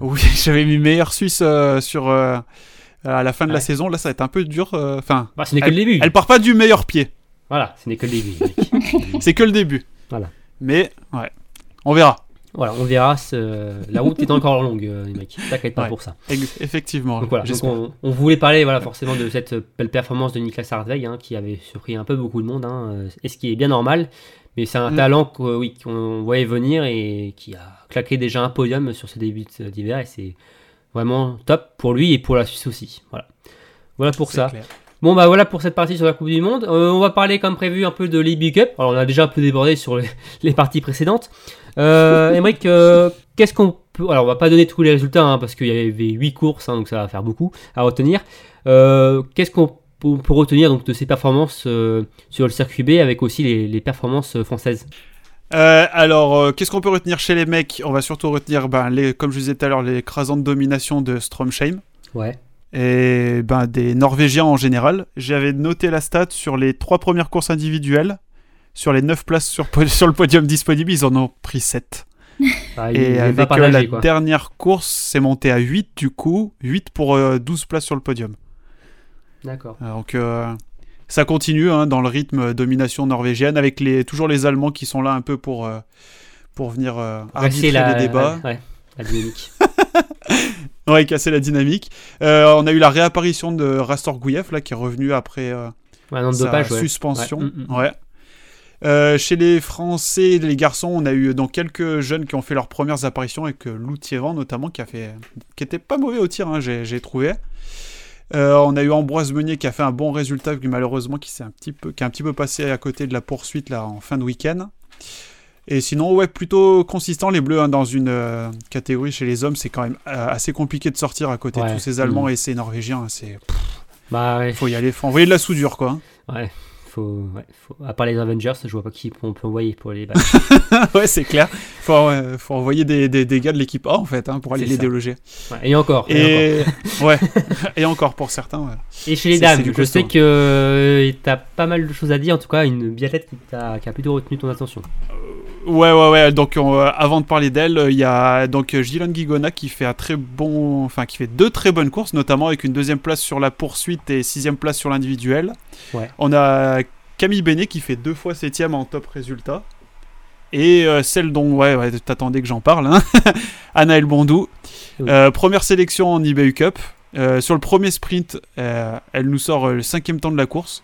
Oui, j'avais mis meilleur suisse sur. à la fin de la saison, là, ça va être un peu dur. Enfin, Bah, ce n'est que le début. elle part pas du meilleur pied. Voilà, ce n'est que le début. C'est que le début. Voilà. Mais, ouais. On verra. Voilà, on verra. ce- La route est encore longue, euh, Emmerich. T'inquiète pas Ouais. pour ça. Effectivement. Donc voilà, donc on, on voulait parler voilà, forcément de cette belle performance de Niklas Hardweg hein, qui avait surpris un peu beaucoup de monde, hein, euh, et ce qui est bien normal. Mais c'est un Mm. talent qu'o- oui, qu'on voyait venir et qui a claqué déjà un podium sur ce début de- d'hiver et c'est vraiment top pour lui et pour la Suisse aussi. Voilà, voilà pour ça. clair. Bon bah voilà pour cette partie sur la Coupe du Monde. Euh, on va parler comme prévu un peu de l'EB Cup. Alors on a déjà un peu débordé sur les, les parties précédentes. Euh, Emmerich, euh, qu'est-ce qu'on peut... Alors on va pas donner tous les résultats hein, parce qu'il y avait 8 courses, hein, donc ça va faire beaucoup à retenir. Euh, qu'est-ce qu'on peut, retenir donc de ces performances euh, sur le circuit B avec aussi les, les performances françaises? Euh, alors, euh, qu'est-ce qu'on peut retenir chez les mecs? On va surtout retenir, ben, les, comme je vous disais tout à l'heure, l'écrasante domination de Stromsheim Ouais. et ben, des Norvégiens en général. J'avais noté la stat sur les trois premières courses individuelles. Sur les 9 places sur, le podium disponible, ils en ont pris 7. Ah, Et avec euh, la quoi. dernière course, c'est monté à 8 du coup. 8 pour euh, 12 places sur le podium. D'accord. Euh, Donc euh, ça continue hein, dans le rythme domination norvégienne avec les, toujours les Allemands qui sont là un peu pour, euh, pour venir arbitrer la, les débats. Ouais, la dynamique. Ouais, casser la dynamique. On a eu la réapparition de Rastor Gouyev, là, qui est revenu après Ouais, non, sa dopage, ouais. suspension. Ouais, mm, mm. Ouais. Euh, chez les Français, les garçons, on a eu donc quelques jeunes qui ont fait leurs premières apparitions avec euh, Lou Thiévan notamment, qui a fait, qui était pas mauvais au tir, hein, j'ai trouvé. Euh, on a eu Ambroise Meunier qui a fait un bon résultat, puis malheureusement qui s'est un petit peu, qui est un petit peu passé à côté de la poursuite là en fin de week-end. Et sinon, ouais, plutôt consistant les Bleus hein, dans une euh, catégorie chez les hommes, c'est quand même euh, assez compliqué de sortir à côté Ouais. de tous ces Allemands Mm. et ces Norvégiens. hein, C'est, Bah ouais. faut y aller, faut envoyer de la soudure quoi. Ouais. Faut, ouais, faut... À part les Avengers, je vois pas qui on peut envoyer pour les battre. ouais, c'est clair. Faut, ouais, faut envoyer des, des, des gars de l'équipe A en fait hein, pour aller les ça. déloger. Ouais, et encore. Et, encore. Et ouais, et encore pour certains. ouais. Et chez les dames, je costaud. sais que euh, t'as pas mal de choses à dire. En tout cas, une biathlète qui, t'a- qui a plutôt retenu ton attention. Ouais, ouais, ouais. Donc, on- euh, avant de parler d'elle, euh, il y a donc euh, Gillian Guigona qui fait un très bon, enfin, qui fait deux très bonnes courses, notamment avec une deuxième place sur la poursuite et sixième place sur l'individuel. Ouais. On a Camille Benet qui fait deux fois septième en top résultat. Et euh, celle dont, ouais, ouais t'attendais que j'en parle, hein. Anaël Bondou. Oui. Première sélection en eBay Cup. Sur le premier sprint, elle nous sort le cinquième temps de la course.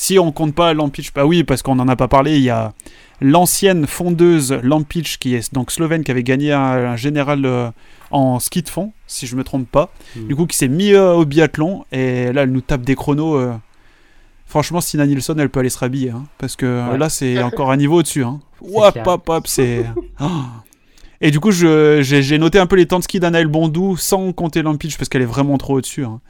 Si on compte pas Lampic, bah oui, parce qu'on n'en a pas parlé, il y a l'ancienne fondeuse Lampic, qui est donc slovène, qui avait gagné un, un général euh, en ski de fond, si je me trompe pas. Mm. Du coup, qui s'est mis euh, au biathlon, et là, elle nous tape des chronos. euh, Franchement, Stina Nilsson, elle peut aller se rhabiller, hein, parce que Ouais. là, c'est encore un niveau au-dessus. Hein. C'est Hop, hop, hop, c'est. Oh. Et du coup, j'ai noté un peu les temps de ski d'Anaël Bondou sans compter Lampic parce qu'elle est vraiment trop au-dessus. hein.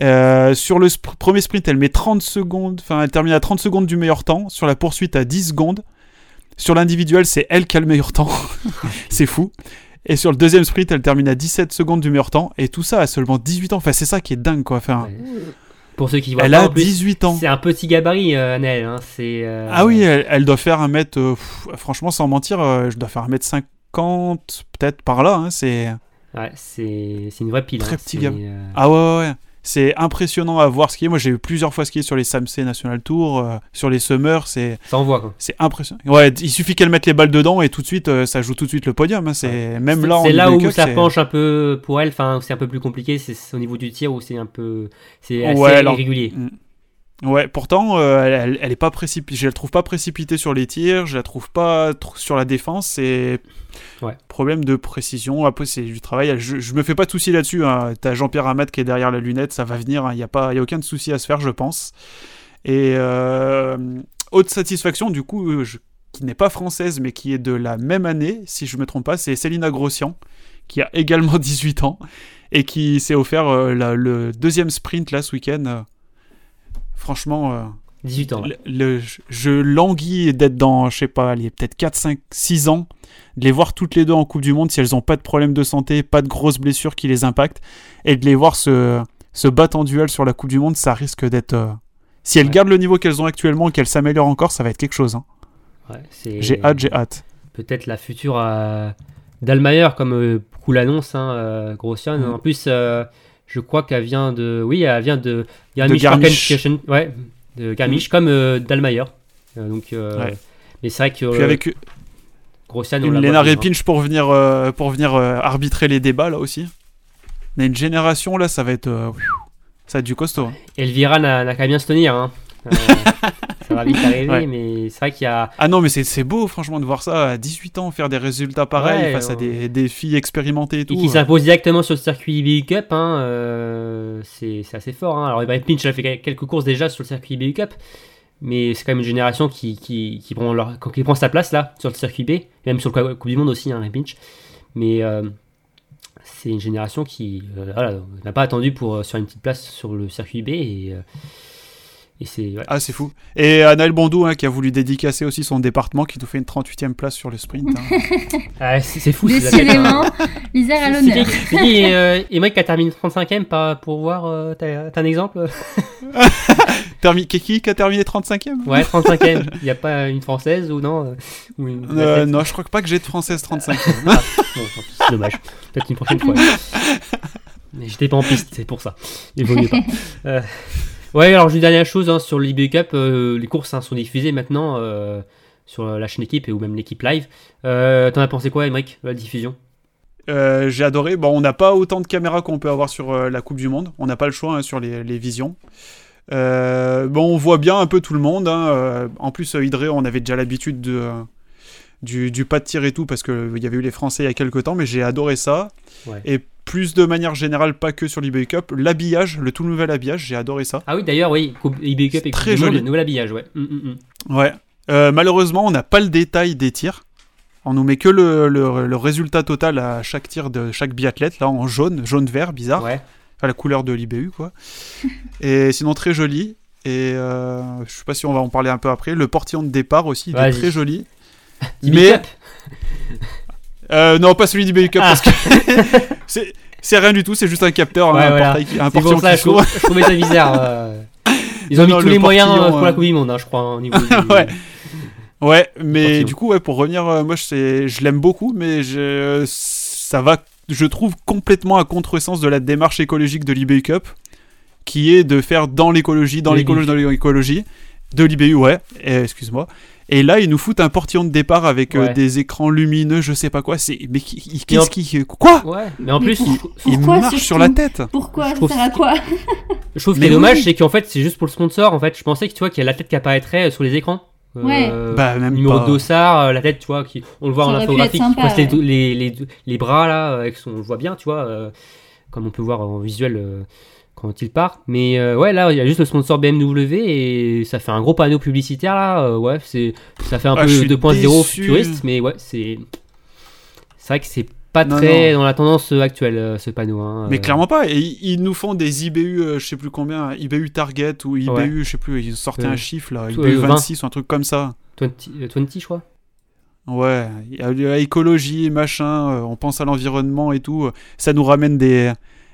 Euh, sur le sp- premier sprint, elle met 30 secondes, enfin, elle termine à 30 secondes du meilleur temps. Sur la poursuite, à 10 secondes. Sur l'individuel, c'est elle qui a le meilleur temps. c'est fou. Et sur le deuxième sprint, elle termine à 17 secondes du meilleur temps. Et tout ça à seulement 18 ans. Enfin, c'est ça qui est dingue, quoi. Enfin. Pour ceux qui voient elle pas, a en plus, 18 ans. C'est un petit gabarit, euh, Annelle. Hein. C'est. euh, Ah oui, elle, elle doit faire un mètre. euh, pff, franchement, sans mentir, je dois faire un mètre 50, peut-être par là. hein, c'est. Ouais, c'est une vraie pile. Très hein. petit euh, Ah ouais, ouais, ouais. C'est impressionnant à voir skier. Moi, j'ai eu plusieurs fois skier sur les Samsé National Tour, euh, sur les Summers. C'est, Ça envoie quoi. c'est impressionnant. Ouais, il suffit qu'elle mette les balles dedans et tout de suite, euh, ça joue tout de suite le podium. hein. C'est même là. c'est là où ça penche un peu pour elle. Enfin, c'est un peu plus compliqué. C'est au niveau du tir où c'est un peu. C'est assez Ouais, irrégulier. Ouais, pourtant, euh, elle, est pas précipitée. Je la trouve pas précipitée sur les tirs. Je la trouve pas sur la défense. C'est Ouais. problème de précision. Après, c'est du travail. Je, je me fais pas de soucis là-dessus. Hein. T'as Jean-Pierre Amat qui est derrière la lunette. Ça va venir. Il n'y a pas, y a aucun souci à se faire, je pense. Et euh, haute satisfaction, du coup, euh, je- qui n'est pas française, mais qui est de la même année, si je me trompe pas, c'est Célina Grossian, qui a également 18 ans et qui s'est offert euh, la- le deuxième sprint là ce week-end. Euh, franchement, euh, 18 ans. ouais. le- le- je languis d'être dans, je sais pas, les peut-être 4, 5, 6 ans, de les voir toutes les deux en Coupe du Monde si elles n'ont pas de problème de santé, pas de grosses blessures qui les impactent, et de les voir se, se battre en duel sur la Coupe du Monde, ça risque d'être. euh, Si elles Ouais. gardent le niveau qu'elles ont actuellement et qu'elles s'améliorent encore, ça va être quelque chose. hein. Ouais, J'ai hâte, j'ai hâte. Peut-être la future euh, Dalmayer, comme euh, beaucoup l'annoncent, hein, euh, Grossian. Mm. En plus, euh, je crois qu'elle vient de. Oui, elle vient de Garmisch. Partenkirchen- Ouais, de Garmisch, comme euh, Dalmayer. Euh, donc, euh, Mm. Ouais. Mais c'est vrai que Puis euh, avec Grossian, on une Lena venir, hein. Repinch pour venir, euh, pour venir euh, arbitrer les débats là aussi. On a une génération là, ça va être. euh, ça va être du costaud. hein. Elvira n'a n'a qu'à bien se tenir. hein. Euh, ça va vite arriver, Ouais. mais c'est vrai qu'il y a. Ah non, mais c'est beau, franchement, de voir ça à 18 ans, faire des résultats pareils Ouais, face à des, des filles expérimentées et tout. Et qui s'impose directement sur le circuit BU Cup, hein, euh, c'est assez fort. Hein. Alors, Ibrahim Pinch a fait quelques courses déjà sur le circuit BU Cup, mais c'est quand même une génération qui, qui, qui, prend, leur, qui prend sa place là, sur le circuit B, et même sur le Coupe du Monde aussi, hein, Pinch. Mais euh, c'est une génération qui euh, voilà, n'a pas attendu pour euh, sur une petite place sur le circuit B, et, euh, et c'est. ouais. Ah, c'est fou. Et Anaël Bondou, hein, qui a voulu dédicacer aussi son département, qui nous fait une 38e place sur le sprint. hein. Ah, c'est c'est fou, Décidément, l'Isère à l'honneur. qui- c'est qui, euh, Emmerich qui a terminé 35ème par- pour voir, euh, t'as t'as un exemple Termi- Kiki qui a terminé 35e Ouais, 35ème. Il n'y a pas une française ou non euh, ou une Euh, Non, je crois pas que j'ai de française 35e. Ah, bon, c'est dommage. Peut-être une prochaine fois. Mais j'étais pas en piste, c'est pour ça. Il vaut mieux pas. Euh, Ouais, alors une dernière chose hein, sur l'IB Cup. euh, les courses hein, sont diffusées maintenant euh, sur la chaîne équipe et ou même l'équipe live. Euh, T'en as pensé quoi, Emmerich, de la diffusion? J'ai adoré. Bon, on n'a pas autant de caméras qu'on peut avoir sur la Coupe du Monde. On n'a pas le choix hein, sur les, les visions. Bon, on voit bien un peu tout le monde. en plus, Hydré, on avait déjà l'habitude de, du, du pas de tir et tout parce qu'il y avait eu les Français il y a quelques temps, mais j'ai adoré ça. Ouais. Et plus de manière générale, pas que sur l'eBay Cup, l'habillage, le tout nouvel habillage, j'ai adoré ça. Ah oui, d'ailleurs, oui, eBay Cup et Très joli. le nouvel habillage, ouais. Mm, mm, mm. Ouais. Euh, malheureusement, on n'a pas le détail des tirs. On nous met que le, le- le résultat total à chaque tir de chaque biathlète, là en jaune, jaune-vert, bizarre. Ouais. Enfin, la couleur de l'IBU, quoi. Et sinon, très joli. Et euh, je sais pas si on va en parler un peu après. Le portillon de départ aussi, il est très joli. Mais euh, non, pas celui d'IBU Cup Ah. parce que c'est rien du tout, c'est juste un capteur, hein, Ouais, un, voilà. portail un portillon ça, qui je, trouve- s'ouvre. je trouvais ça bizarre. euh. Ils ont Non, mis non, tous le les moyens euh, pour la Coupe du Monde, hein, je crois, au niveau du... Ouais. Ouais, mais du coup, ouais, pour revenir, moi, je, je l'aime beaucoup, mais je, ça va, je trouve, complètement à contresens de la démarche écologique de l'IBU Cup, qui est de faire dans l'écologie, dans l'écologie, dans l'écologie, de l'IBU, ouais, et, excuse-moi. Et là, ils nous foutent un portillon de départ avec euh, Ouais. des écrans lumineux, je sais pas quoi. C'est, mais qui- qui- Et en- qu'est-ce qui, quoi? Ouais, mais en Mais plus, pour- je- Il Pourquoi, marche sur la tête? Pourquoi Ça trouve- sert à quoi je trouve qu'il est dommage, oui. c'est qu'en fait, c'est juste pour le sponsor. En fait, je pensais que tu vois qu'il y a la tête qui apparaîtrait euh, sur les écrans. Euh, Bah, même numéro pas. de dossard, euh, la tête, tu vois, qui, on le voit Ça en infographie, être qui sympa, passe les, ouais. les, les, les bras là, avec son, on le voit bien, tu vois, euh, comme on peut voir en visuel euh, quand il part. Mais euh, ouais, là, il y a juste le sponsor BMW et ça fait un gros panneau publicitaire là. euh, ouais, c'est, ça fait un Ah, peu je suis 2.0 déçu. futuriste, mais ouais, c'est, c'est vrai que c'est pas Non, très non. dans la tendance actuelle euh, ce panneau. Hein, Mais euh. clairement pas. Et ils, nous font des IBU, je sais plus combien, IBU Target ou IBU, Ouais. je sais plus, ils sortaient un chiffre là, IBU euh, 20. 26 ou un truc comme ça. 20, euh, 20, je crois. Ouais, il y a la écologie, machin, on pense à l'environnement et tout. Ça nous ramène des,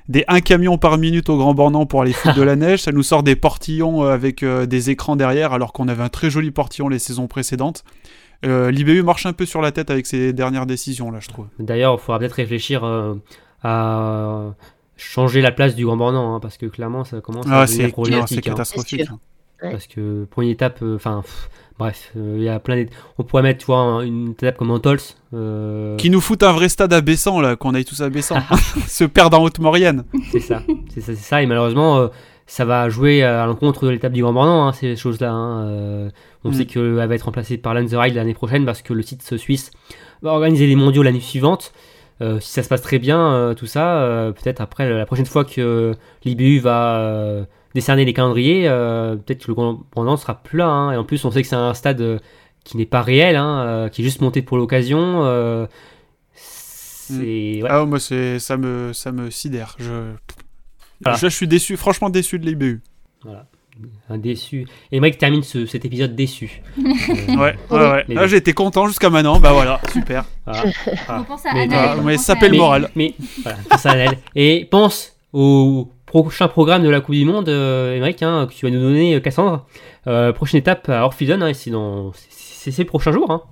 des 1 camion par minute au Grand Bornand pour aller foutre de la neige. Ça nous sort des portillons euh, avec euh, des écrans derrière, alors qu'on avait un très joli portillon les saisons précédentes. Euh, L'IBU marche un peu sur la tête avec ses dernières décisions, là, je trouve. D'ailleurs, il faudra peut-être réfléchir euh, à changer la place du Grand Bornand, hein, parce que clairement, ça commence à Ah, devenir c'est hein. catastrophique. hein. Parce que pour une étape, enfin, bref, euh, il y a plein. On pourrait mettre, tu vois, un- une étape comme Antols. euh, Qui nous foutent un vrai stade à Bessan, là, qu'on aille tous à Bessan. Se perdre en Haute-Maurienne. C'est ça, c'est ça, c'est ça. Et malheureusement, euh, ça va jouer à l'encontre de l'étape du Grand Bornand, hein, ces choses-là. hein, euh, on Mm. sait qu'elle va être remplacée par Lanzerheide l'année prochaine parce que le site suisse va organiser les mondiaux l'année suivante. Euh, si ça se passe très bien, euh, tout ça, peut-être après la prochaine fois que l'IBU va décerner les calendriers, euh, peut-être que le Bornand sera plus là. hein. Et en plus, on sait que c'est un stade euh, qui n'est pas réel, hein, euh, qui est juste monté pour l'occasion. euh, c'est ouais. Ah, moi, c'est, ça me, ça me sidère. Je, Voilà. je, je suis déçu, franchement déçu de l'IBU. un déçu. Et Mike termine ce- cet épisode déçu. Euh, Ouais, ouais, ouais. Mais Là, j'ai été content jusqu'à maintenant. Bah voilà, super. voilà. Ah. Repense à Mais- Annelle, Ah, repense mais ça le moral. Mais voilà, pense à Annelle. Et pense au prochain programme de la Coupe du Monde, euh, Émeric, hein, que tu vas nous donner, euh, Cassandre. Euh, prochaine étape à Orphidon, hein, c'est dans ces prochains jours. Hein.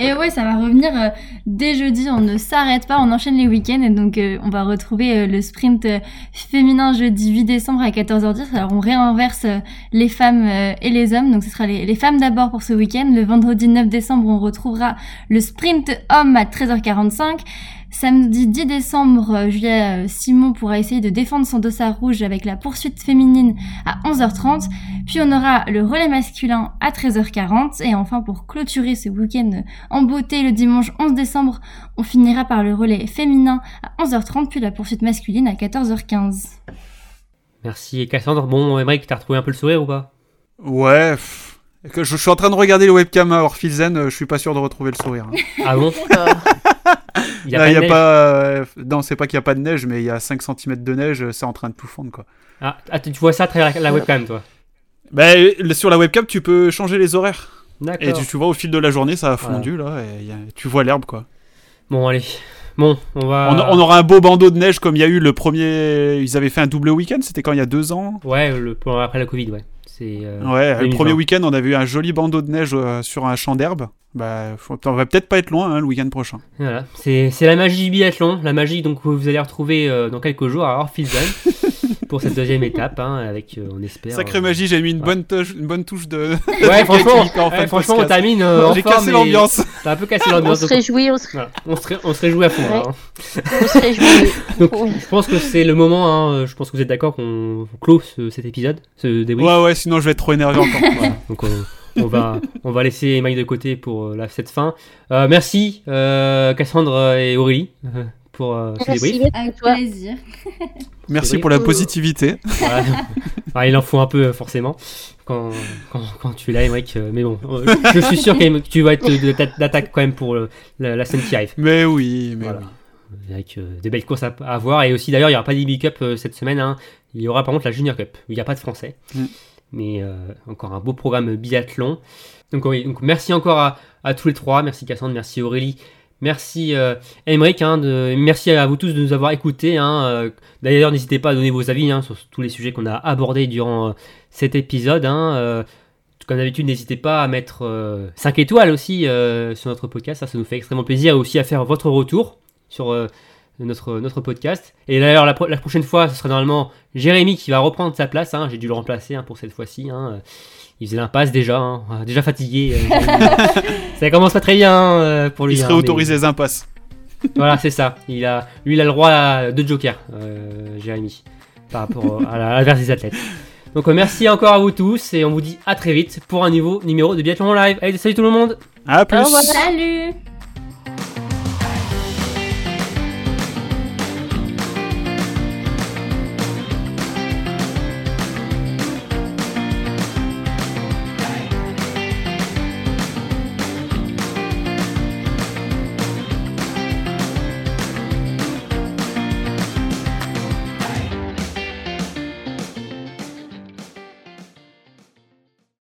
Et ouais, ça va revenir dès jeudi. On ne s'arrête pas, on enchaîne les week-ends. Et donc, on va retrouver le sprint féminin jeudi 8 décembre à 14h10. Alors, on réinverse les femmes et les hommes. Donc, ce sera les, les femmes d'abord pour ce week-end. Le vendredi 9 décembre, on retrouvera le sprint homme à 13h45. Samedi 10 décembre, euh, Julia euh, Simon pourra essayer de défendre son dossard rouge avec la poursuite féminine à 11h30. Puis on aura le relais masculin à 13h40. Et enfin, pour clôturer ce week-end en beauté le dimanche 11 décembre, on finira par le relais féminin à 11h30, puis la poursuite masculine à 14h15. Merci Cassandre. Bon, Émeric, t'as retrouvé un peu le sourire ou pas? Ouais. je, je suis en train de regarder le webcam à Orphilzen. euh, Je suis pas sûr de retrouver le sourire. hein. Ah bon? Il y a Là, pas y de a neige pas. euh, Non, c'est pas qu'il y a pas de neige, mais il y a 5 cm de neige. euh, C'est en train de tout fondre, quoi. Ah, ah, tu vois ça à travers la- webcam, toi Bah, le- sur la webcam, tu peux changer les horaires. Et tu, tu vois, au fil de la journée, ça a fondu, là. Et y a- tu vois l'herbe, quoi. Bon, allez. Bon, on va. On, on aura un beau bandeau de neige comme il y a eu le premier. Ils avaient fait un double week-end, c'était quand il y a deux ans? Ouais, le... après la Covid, ouais. C'est. euh, Ouais, le 2020. premier week-end, on avait eu un joli bandeau de neige euh, sur un champ d'herbe. Bah, faut- on va peut-être pas être loin hein, le week-end prochain. Voilà, c'est la magie du biathlon, la magie donc que vous allez retrouver euh, dans quelques jours à Orphilzen pour cette deuxième étape, hein, avec, euh, on espère. Sacrée euh, magie, j'ai mis une ouais. bonne touche, une bonne touche de. Ouais, franchement, en ouais, on termine euh, J'ai cassé l'ambiance. T'as un peu cassé On l'ambiance. se donc, réjouit, on se, voilà. on, se ré- on se réjouit à fond. Ouais. hein. on se réjouit. Donc, je pense que c'est le moment. hein, je pense que vous êtes d'accord qu'on clôt ce- cet épisode, ce débrief. Ouais, ouais, sinon je vais être trop énervé encore. Voilà. Donc on, on va on va laisser Mike de côté pour euh, la, cette fin. Euh, merci euh, Cassandre et Aurélie euh, pour euh, ce Merci. débrief. Avec Toi. plaisir. Merci Oui. pour la positivité. Voilà. Il en faut un peu forcément quand, quand, quand tu es là, Emmerich. euh, Mais bon, euh, je suis sûr que tu vas être d'attaque quand même pour la, la scène qui arrive. Mais oui, mais Voilà. oui. Avec euh, des belles courses à, à voir. Et aussi, d'ailleurs, il n'y aura pas d'IB Cup euh, cette semaine. hein. Il y aura par contre la Junior Cup. où Il n'y a pas de français. Mm. Mais euh, encore un beau programme biathlon. Donc, oui, donc merci encore à, à tous les trois. Merci Cassandre, merci Aurélie. Merci euh, hein, merci à vous tous de nous avoir écoutés. hein. Euh, D'ailleurs, n'hésitez pas à donner vos avis hein, sur tous les sujets qu'on a abordés durant euh, cet épisode. Euh, comme d'habitude, n'hésitez pas à mettre 5 étoiles aussi sur notre podcast. Ça, ça nous fait extrêmement plaisir. Et aussi à faire votre retour sur notre, notre podcast. Et d'ailleurs, la, la prochaine fois, ce sera normalement Jérémy qui va reprendre sa place. J'ai dû le remplacer pour cette fois-ci. Hein. Il faisait l'impasse déjà, hein. Ah, déjà fatigué. euh, ça commence pas très bien euh, pour lui. Il hein, serait mais- autorisé les impasses. Voilà, c'est ça. Il a, lui, il a le droit à deux jokers, euh, Jérémy, par rapport à l'inverse des athlètes. Donc, euh, merci encore à vous tous et on vous dit à très vite pour un nouveau numéro de Biathlon Live. Allez, salut tout le monde! À plus. Au revoir. Salut